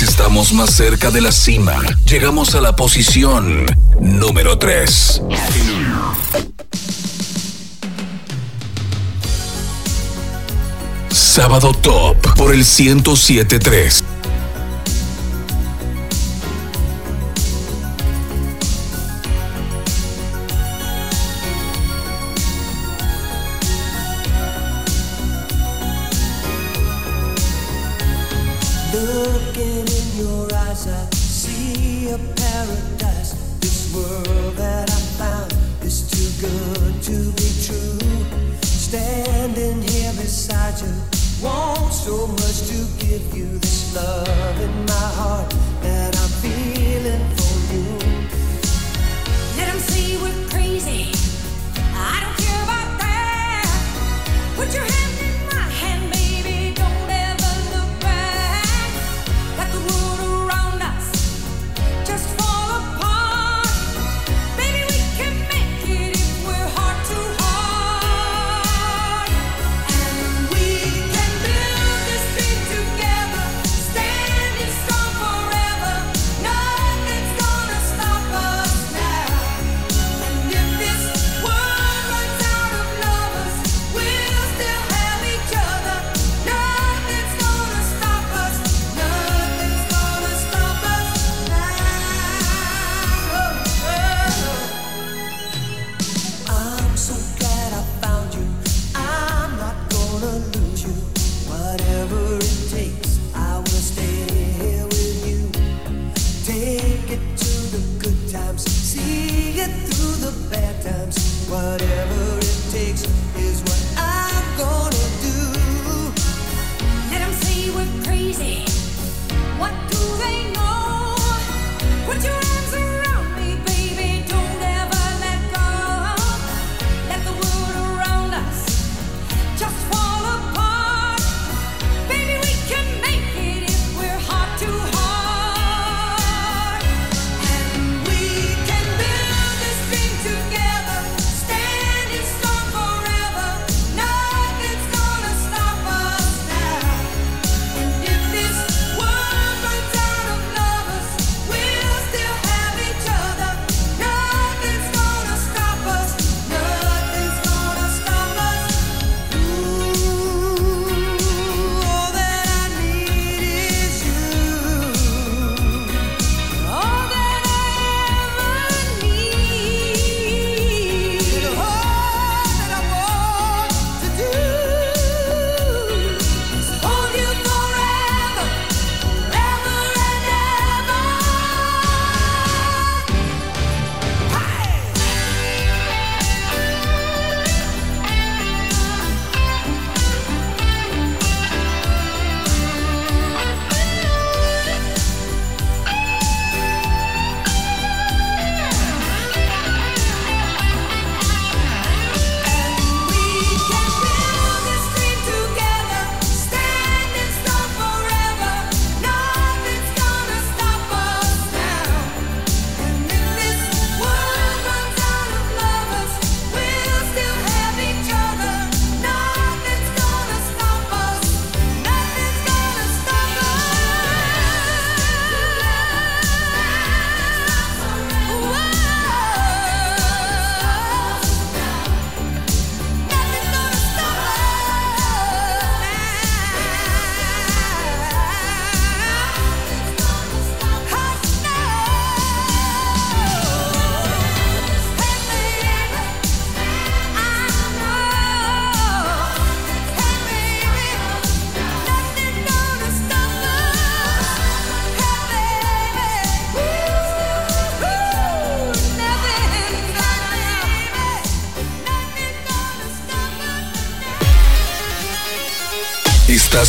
estamos más cerca de la cima. Llegamos a la posición número 3. Sábado Top por el 1073.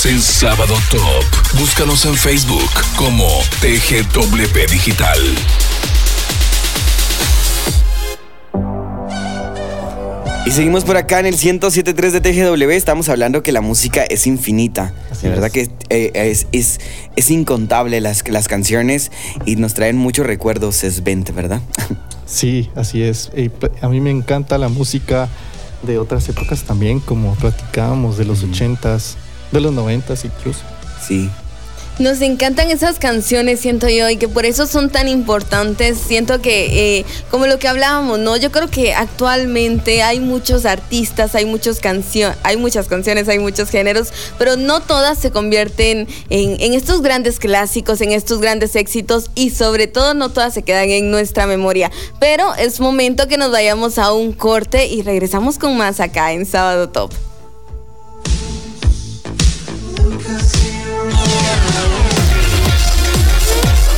Estás en Sábado Top. Búscanos en Facebook como TGWP Digital. Y seguimos por acá en el 107.3 de TGW. Estamos hablando que la música es infinita. de verdad que eh, es, es, es incontable las, las canciones y nos traen muchos recuerdos, es 20, ¿verdad? Sí, así es. Pl- a mí me encanta la música de otras épocas también, como platicábamos de los 80s, de los 90s incluso. Sí. Nos encantan esas canciones, siento yo, y que por eso son tan importantes. Siento que, eh, como lo que hablábamos, ¿no? Yo creo que actualmente hay muchos artistas, hay, muchos cancio- hay muchas canciones, hay muchos géneros, pero no todas se convierten en, en estos grandes clásicos, en estos grandes éxitos, y sobre todo no todas se quedan en nuestra memoria. Pero es momento que nos vayamos a un corte y regresamos con más acá en Sábado Top.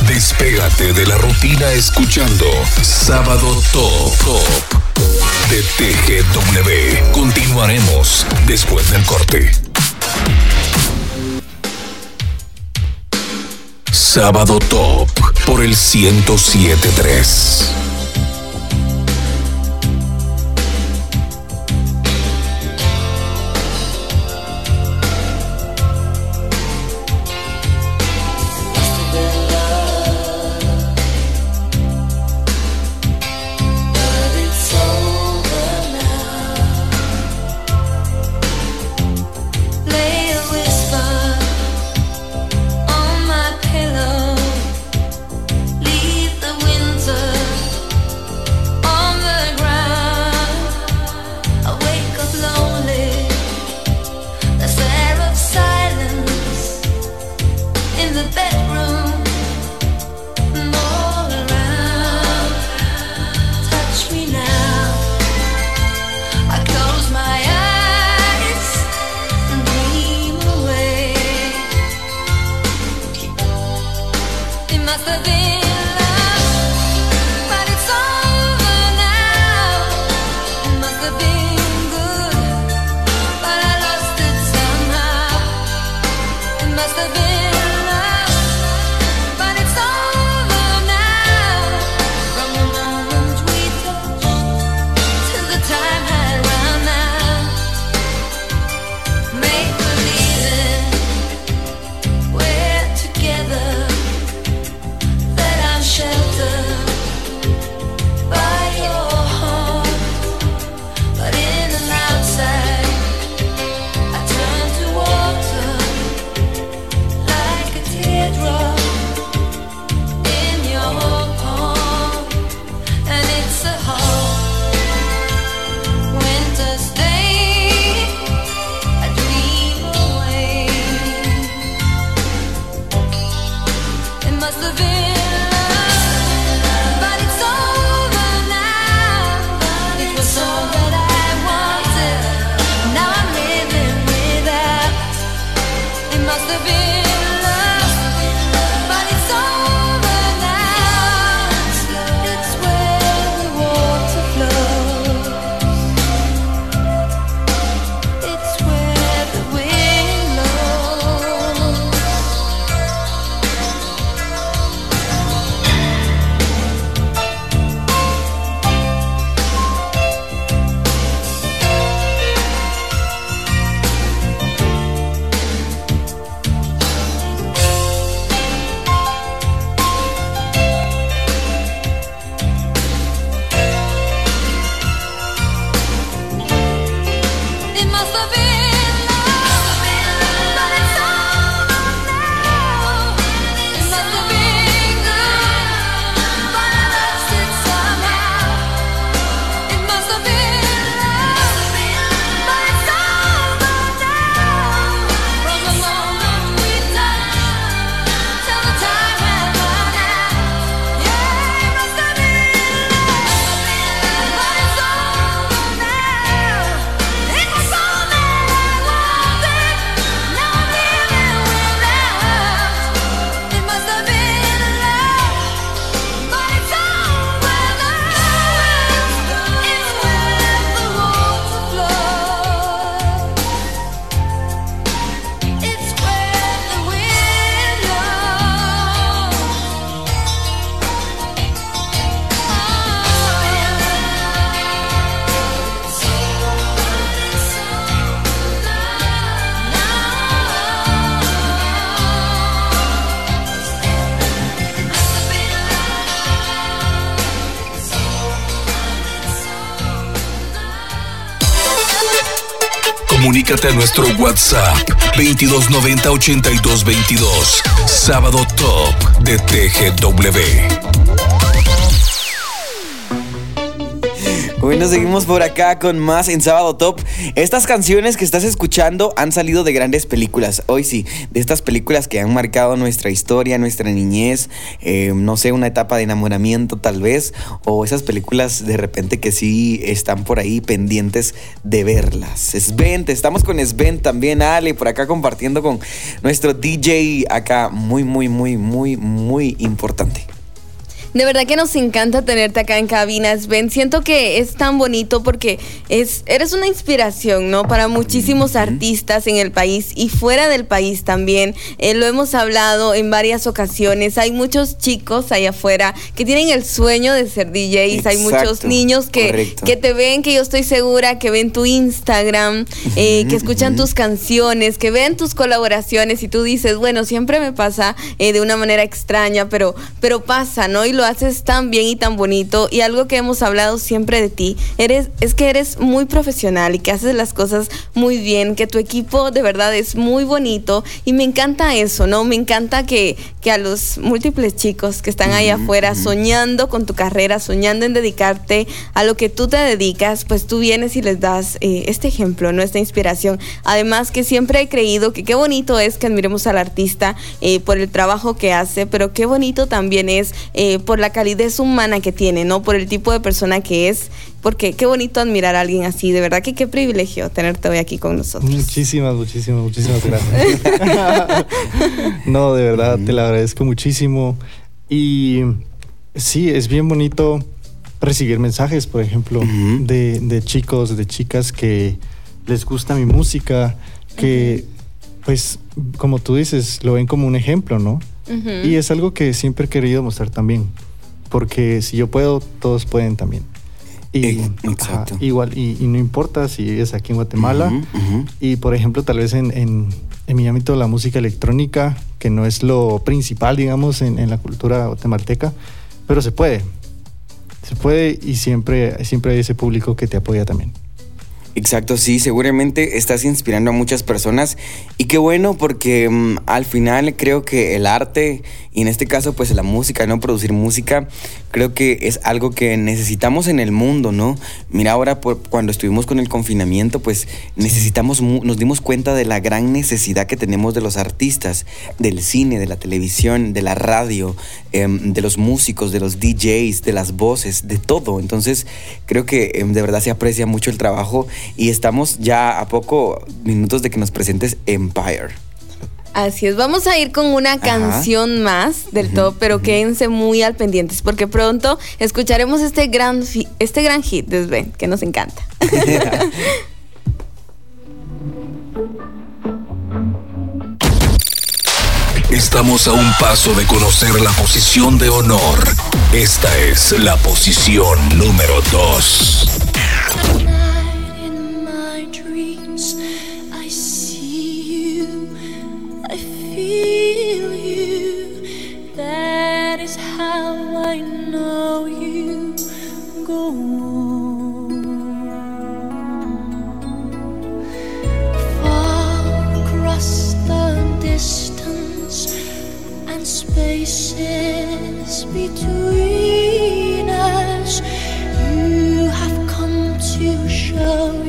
Despégate de la rutina escuchando Sábado Top Top de TGW. Continuaremos después del corte. Sábado Top por el 1073. It must Comunícate a nuestro WhatsApp 2290 8222. Sábado Top de TGW. Bueno, seguimos por acá con más en Sábado Top. Estas canciones que estás escuchando han salido de grandes películas. Hoy sí, de estas películas que han marcado nuestra historia, nuestra niñez, eh, no sé, una etapa de enamoramiento tal vez, o esas películas de repente que sí están por ahí pendientes de verlas. Sven, te estamos con Sven también, Ale, por acá compartiendo con nuestro DJ acá, muy, muy, muy, muy, muy importante. De verdad que nos encanta tenerte acá en cabina, Sven. Siento que es tan bonito porque es, eres una inspiración, ¿no? Para muchísimos artistas en el país y fuera del país también. Eh, lo hemos hablado en varias ocasiones. Hay muchos chicos allá afuera que tienen el sueño de ser DJs. Hay muchos niños que, correcto. que te ven, que yo estoy segura, que ven tu Instagram, eh, que escuchan tus canciones, que ven tus colaboraciones y tú dices, bueno, siempre me pasa eh, de una manera extraña, pero, pero pasa, ¿no? Y lo haces tan bien y tan bonito. Y algo que hemos hablado siempre de ti, eres, es que eres muy profesional y que haces las cosas muy bien, que tu equipo de verdad es muy bonito. Y me encanta eso, ¿no? Me encanta que, que a los múltiples chicos que están ahí afuera soñando con tu carrera, soñando en dedicarte a lo que tú te dedicas, pues tú vienes y les das eh, este ejemplo, ¿no? Esta inspiración. Además que siempre he creído que qué bonito es que admiremos al artista eh, por el trabajo que hace, pero qué bonito también es eh, por la calidez humana que tiene, ¿no? Por el tipo de persona que es, porque qué bonito admirar a alguien así, de verdad que qué privilegio tenerte hoy aquí con nosotros. Muchísimas, muchísimas, muchísimas gracias. no, de verdad, te lo agradezco muchísimo. Y sí, es bien bonito recibir mensajes, por ejemplo, de, de chicos, de chicas que les gusta mi música, que, pues, como tú dices, lo ven como un ejemplo, ¿no? Y es algo que siempre he querido mostrar también. Porque si yo puedo, todos pueden también. Y, ajá, igual, y, y no importa si es aquí en Guatemala. Y por ejemplo, tal vez en, en- en mi ámbito de la música electrónica, que no es lo principal, digamos, en, en la cultura guatemalteca, pero se puede. Se puede y siempre, siempre hay ese público que te apoya también. Exacto, sí, seguramente estás inspirando a muchas personas. Y qué bueno porque mm, al final creo que el arte y en este caso pues la música, no producir música, creo que es algo que necesitamos en el mundo, ¿no? Mira ahora por- cuando estuvimos con el confinamiento pues necesitamos, nos dimos cuenta de la gran necesidad que tenemos de los artistas, del cine, de la televisión, de la radio, em, de los músicos, de los DJs, de las voces, de todo. Entonces creo que em, de verdad se aprecia mucho el trabajo y estamos ya a poco minutos de que nos presentes Empire. Así es, vamos a ir con una canción más del top, pero quédense muy al pendientes porque pronto escucharemos este gran, este gran hit de Sven, que nos encanta. Estamos a un paso de conocer la posición de honor. Esta es la posición número 2. Between us, you have come to show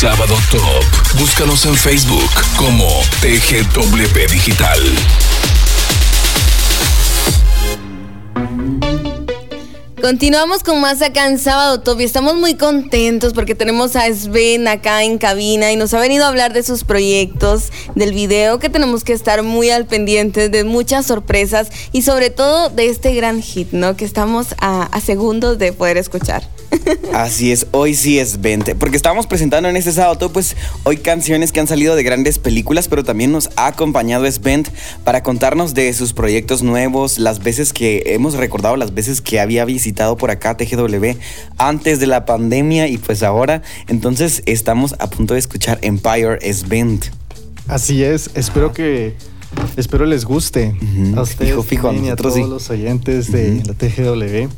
Sábado Top. Búscanos en Facebook como TGW Digital. Continuamos con más acá en Sábado Top y estamos muy contentos porque tenemos a Sven acá en cabina y nos ha venido a hablar de sus proyectos, del video que tenemos que estar muy al pendiente, de muchas sorpresas y sobre todo de este gran hit, ¿no? Que estamos a, a segundos de poder escuchar. Así es, hoy sí es 20. Porque estábamos presentando en este sábado, pues hoy canciones que han salido de grandes películas, pero también nos ha acompañado Svent para contarnos de sus proyectos nuevos, las veces que hemos recordado, las veces que había visitado por acá TGW antes de la pandemia y pues ahora. Entonces estamos a punto de escuchar Empire Svent. Así es, espero que espero les guste a ustedes Fijo, fijo, a también y a todos sí. los oyentes de la TGW.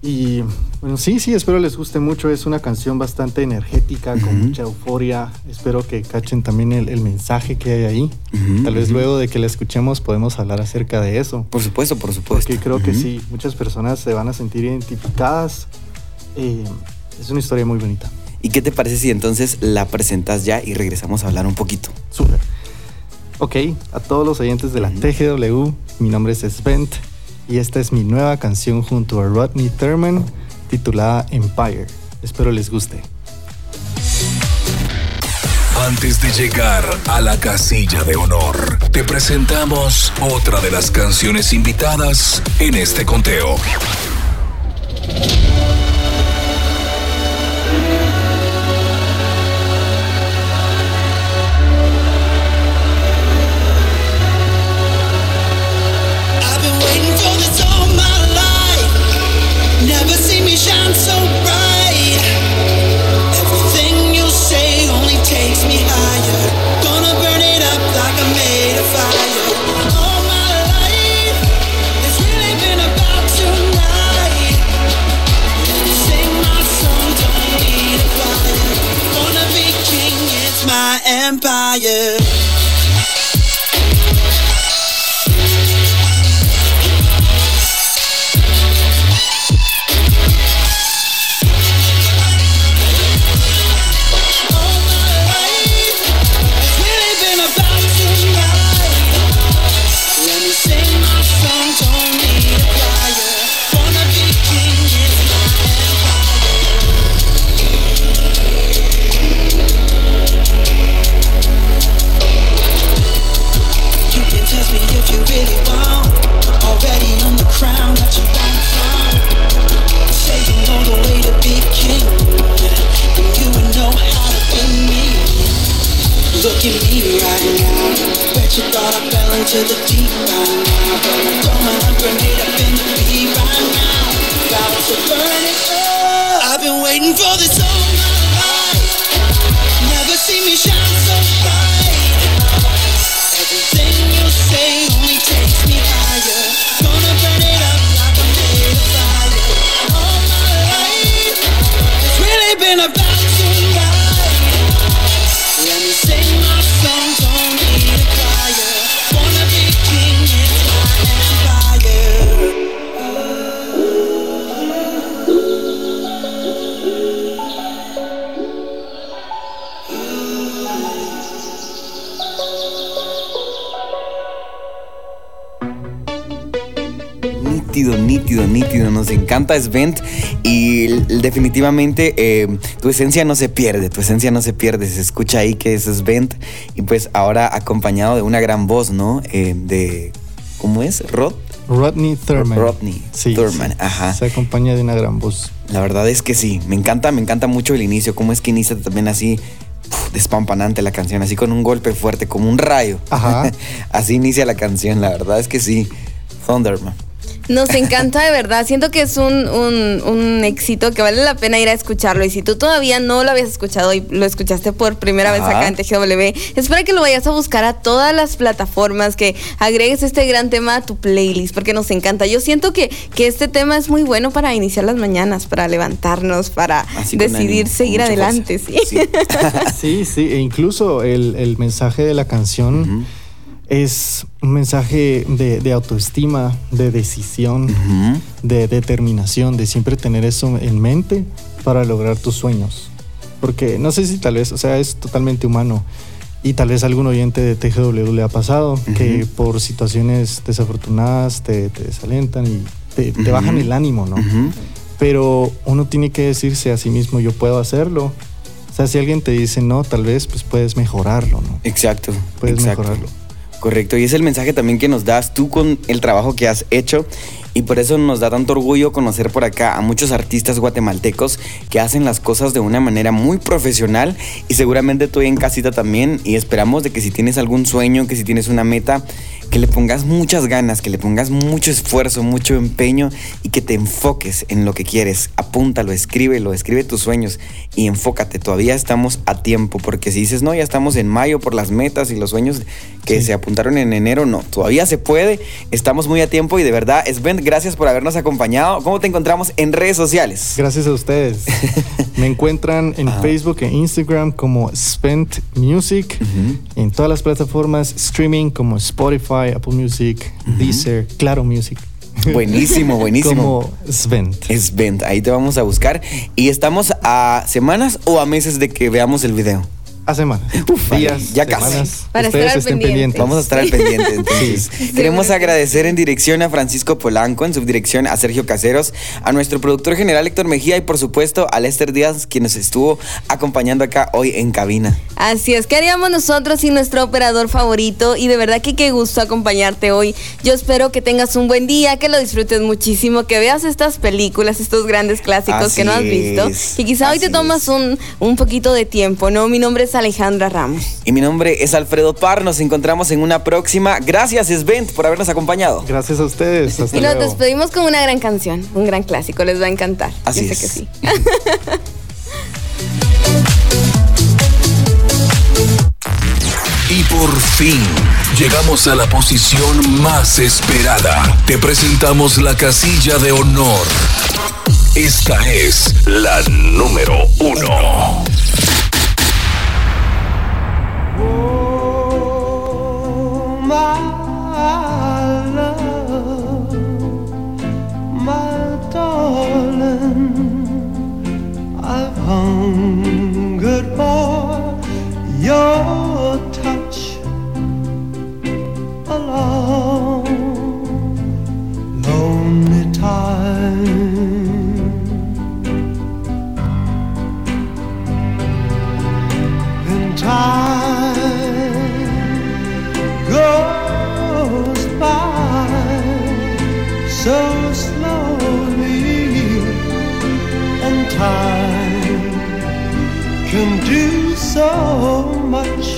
Y bueno, sí, sí, espero les guste mucho. Es una canción bastante energética, con mucha euforia. Espero que cachen también el, el mensaje que hay ahí. Tal vez luego de que la escuchemos podemos hablar acerca de eso. Por supuesto, por supuesto. Porque creo que sí, muchas personas se van a sentir identificadas. Eh, es una historia muy bonita. ¿Y qué te parece si entonces la presentas ya y regresamos a hablar un poquito? Súper. Ok, a todos los oyentes de la TGW, mi nombre es Svent y esta es mi nueva canción junto a Rodney Thurman titulada Empire. Espero les guste. Antes de llegar a la casilla de honor, te presentamos otra de las canciones invitadas en este conteo. Definitivamente eh, tu esencia no se pierde, tu esencia no se pierde. Se escucha ahí que es Svent y pues ahora acompañado de una gran voz, ¿no? Eh, de, ¿cómo es? Rod. Rodney Thurman. Rodney Sí, Thurman, sí. ajá. Se acompaña de una gran voz. La verdad es que sí, me encanta, me encanta mucho el inicio, cómo es que inicia también así despampanante la canción, así con un golpe fuerte, como un rayo. Ajá. así inicia la canción, la verdad es que sí. Thunderman. Nos encanta de verdad. Siento que es un, un- un éxito que vale la pena ir a escucharlo. Y si tú todavía no lo habías escuchado y lo escuchaste por primera vez acá en TGW, espero que lo vayas a buscar a todas las plataformas, que agregues este gran tema a tu playlist, porque nos encanta. Yo siento que, que este tema es muy bueno para iniciar las mañanas, para levantarnos, para Así decidir ánimo, seguir adelante. ¿sí? Sí, sí, e incluso el, el mensaje de la canción es un mensaje de, de autoestima, de decisión, de determinación, de siempre tener eso en mente para lograr tus sueños. Porque no sé si tal vez, o sea, es totalmente humano. Y tal vez algún oyente de TGW le ha pasado que por situaciones desafortunadas te, te desalientan y te, bajan el ánimo, ¿no? Pero uno tiene que decirse a sí mismo, yo puedo hacerlo. O sea, si alguien te dice no, tal vez pues puedes mejorarlo, ¿no? Exacto. Puedes exacto. mejorarlo. Correcto, y es el mensaje también que nos das tú con el trabajo que has hecho y por eso nos da tanto orgullo conocer por acá a muchos artistas guatemaltecos que hacen las cosas de una manera muy profesional y seguramente tú en casita también y esperamos de que si tienes algún sueño, que si tienes una meta, que le pongas muchas ganas, que le pongas mucho esfuerzo, mucho empeño y que te enfoques en lo que quieres. Apúntalo, escríbelo, escribe tus sueños y enfócate. Todavía estamos a tiempo porque si dices, no, ya estamos en mayo por las metas y los sueños que se apuntaron en enero, no, todavía se puede. Estamos muy a tiempo y de verdad, Sven, gracias por habernos acompañado. ¿Cómo te encontramos en redes sociales? Gracias a ustedes. Me encuentran en Facebook e Instagram como Spent Music, en todas las plataformas streaming como Spotify, Apple Music, Deezer, Claro Music. Buenísimo, buenísimo. Como Svent. Svent, ahí te vamos a buscar. ¿Y estamos a semanas o a meses de que veamos el video? A semanas. Días, ya casi. Para Ustedes estar al estén pendiente. pendientes. Vamos a estar al pendiente. Entonces, queremos agradecer en dirección a Francisco Polanco, en subdirección a Sergio Caseros, a nuestro productor general Héctor Mejía y por supuesto a Lester Díaz, quien nos estuvo acompañando acá hoy en cabina. Así es, ¿qué haríamos nosotros sin nuestro operador favorito? Y de verdad que qué gusto acompañarte hoy. Yo espero que tengas un buen día, que lo disfrutes muchísimo, que veas estas películas, estos grandes clásicos Así que no has visto. es, Y quizá hoy te tomas un, un poquito de tiempo, ¿no? Mi nombre es Alejandra Ramos. Y mi nombre es Alfredo Par, nos encontramos en una próxima. Gracias Svent por habernos acompañado. Gracias a ustedes. Hasta y nos despedimos con una gran canción, un gran clásico, les va a encantar. Así Yo sé es. que sí. Y por fin, llegamos a la posición más esperada. Te presentamos la casilla de honor. Esta es la número uno. My love, my darling, I've hungered for your touch a long, lonely. And time time can do so much.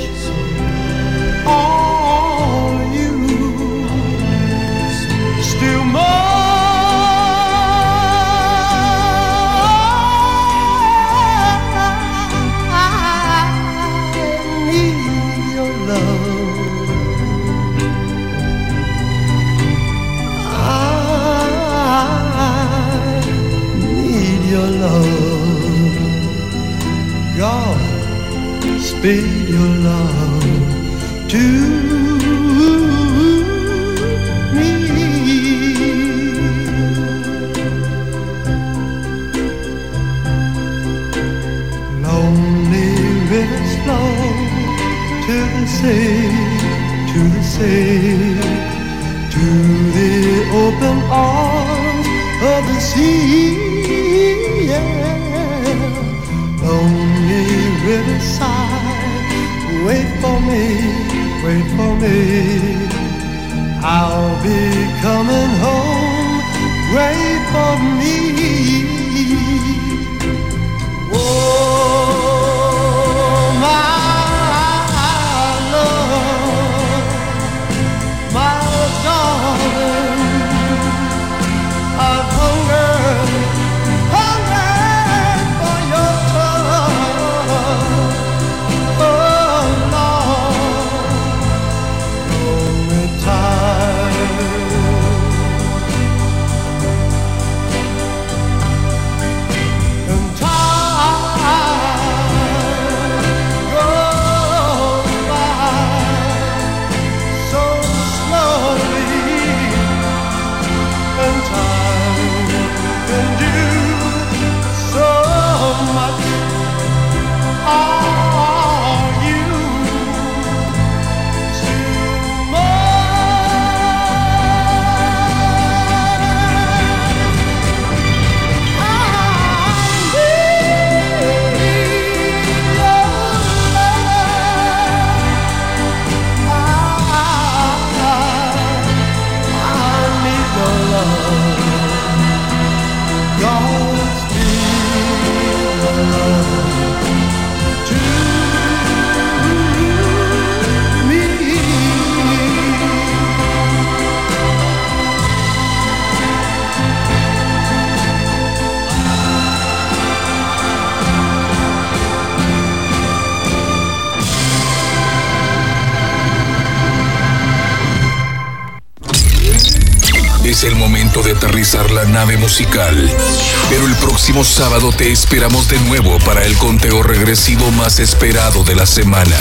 Pero el próximo sábado te esperamos de nuevo para el conteo regresivo más esperado de la semana.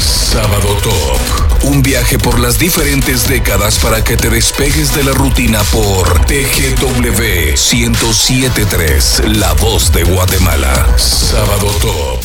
Sábado Top. Un viaje por las diferentes décadas para que te despegues de la rutina por TGW 1073, La Voz de Guatemala. Sábado Top.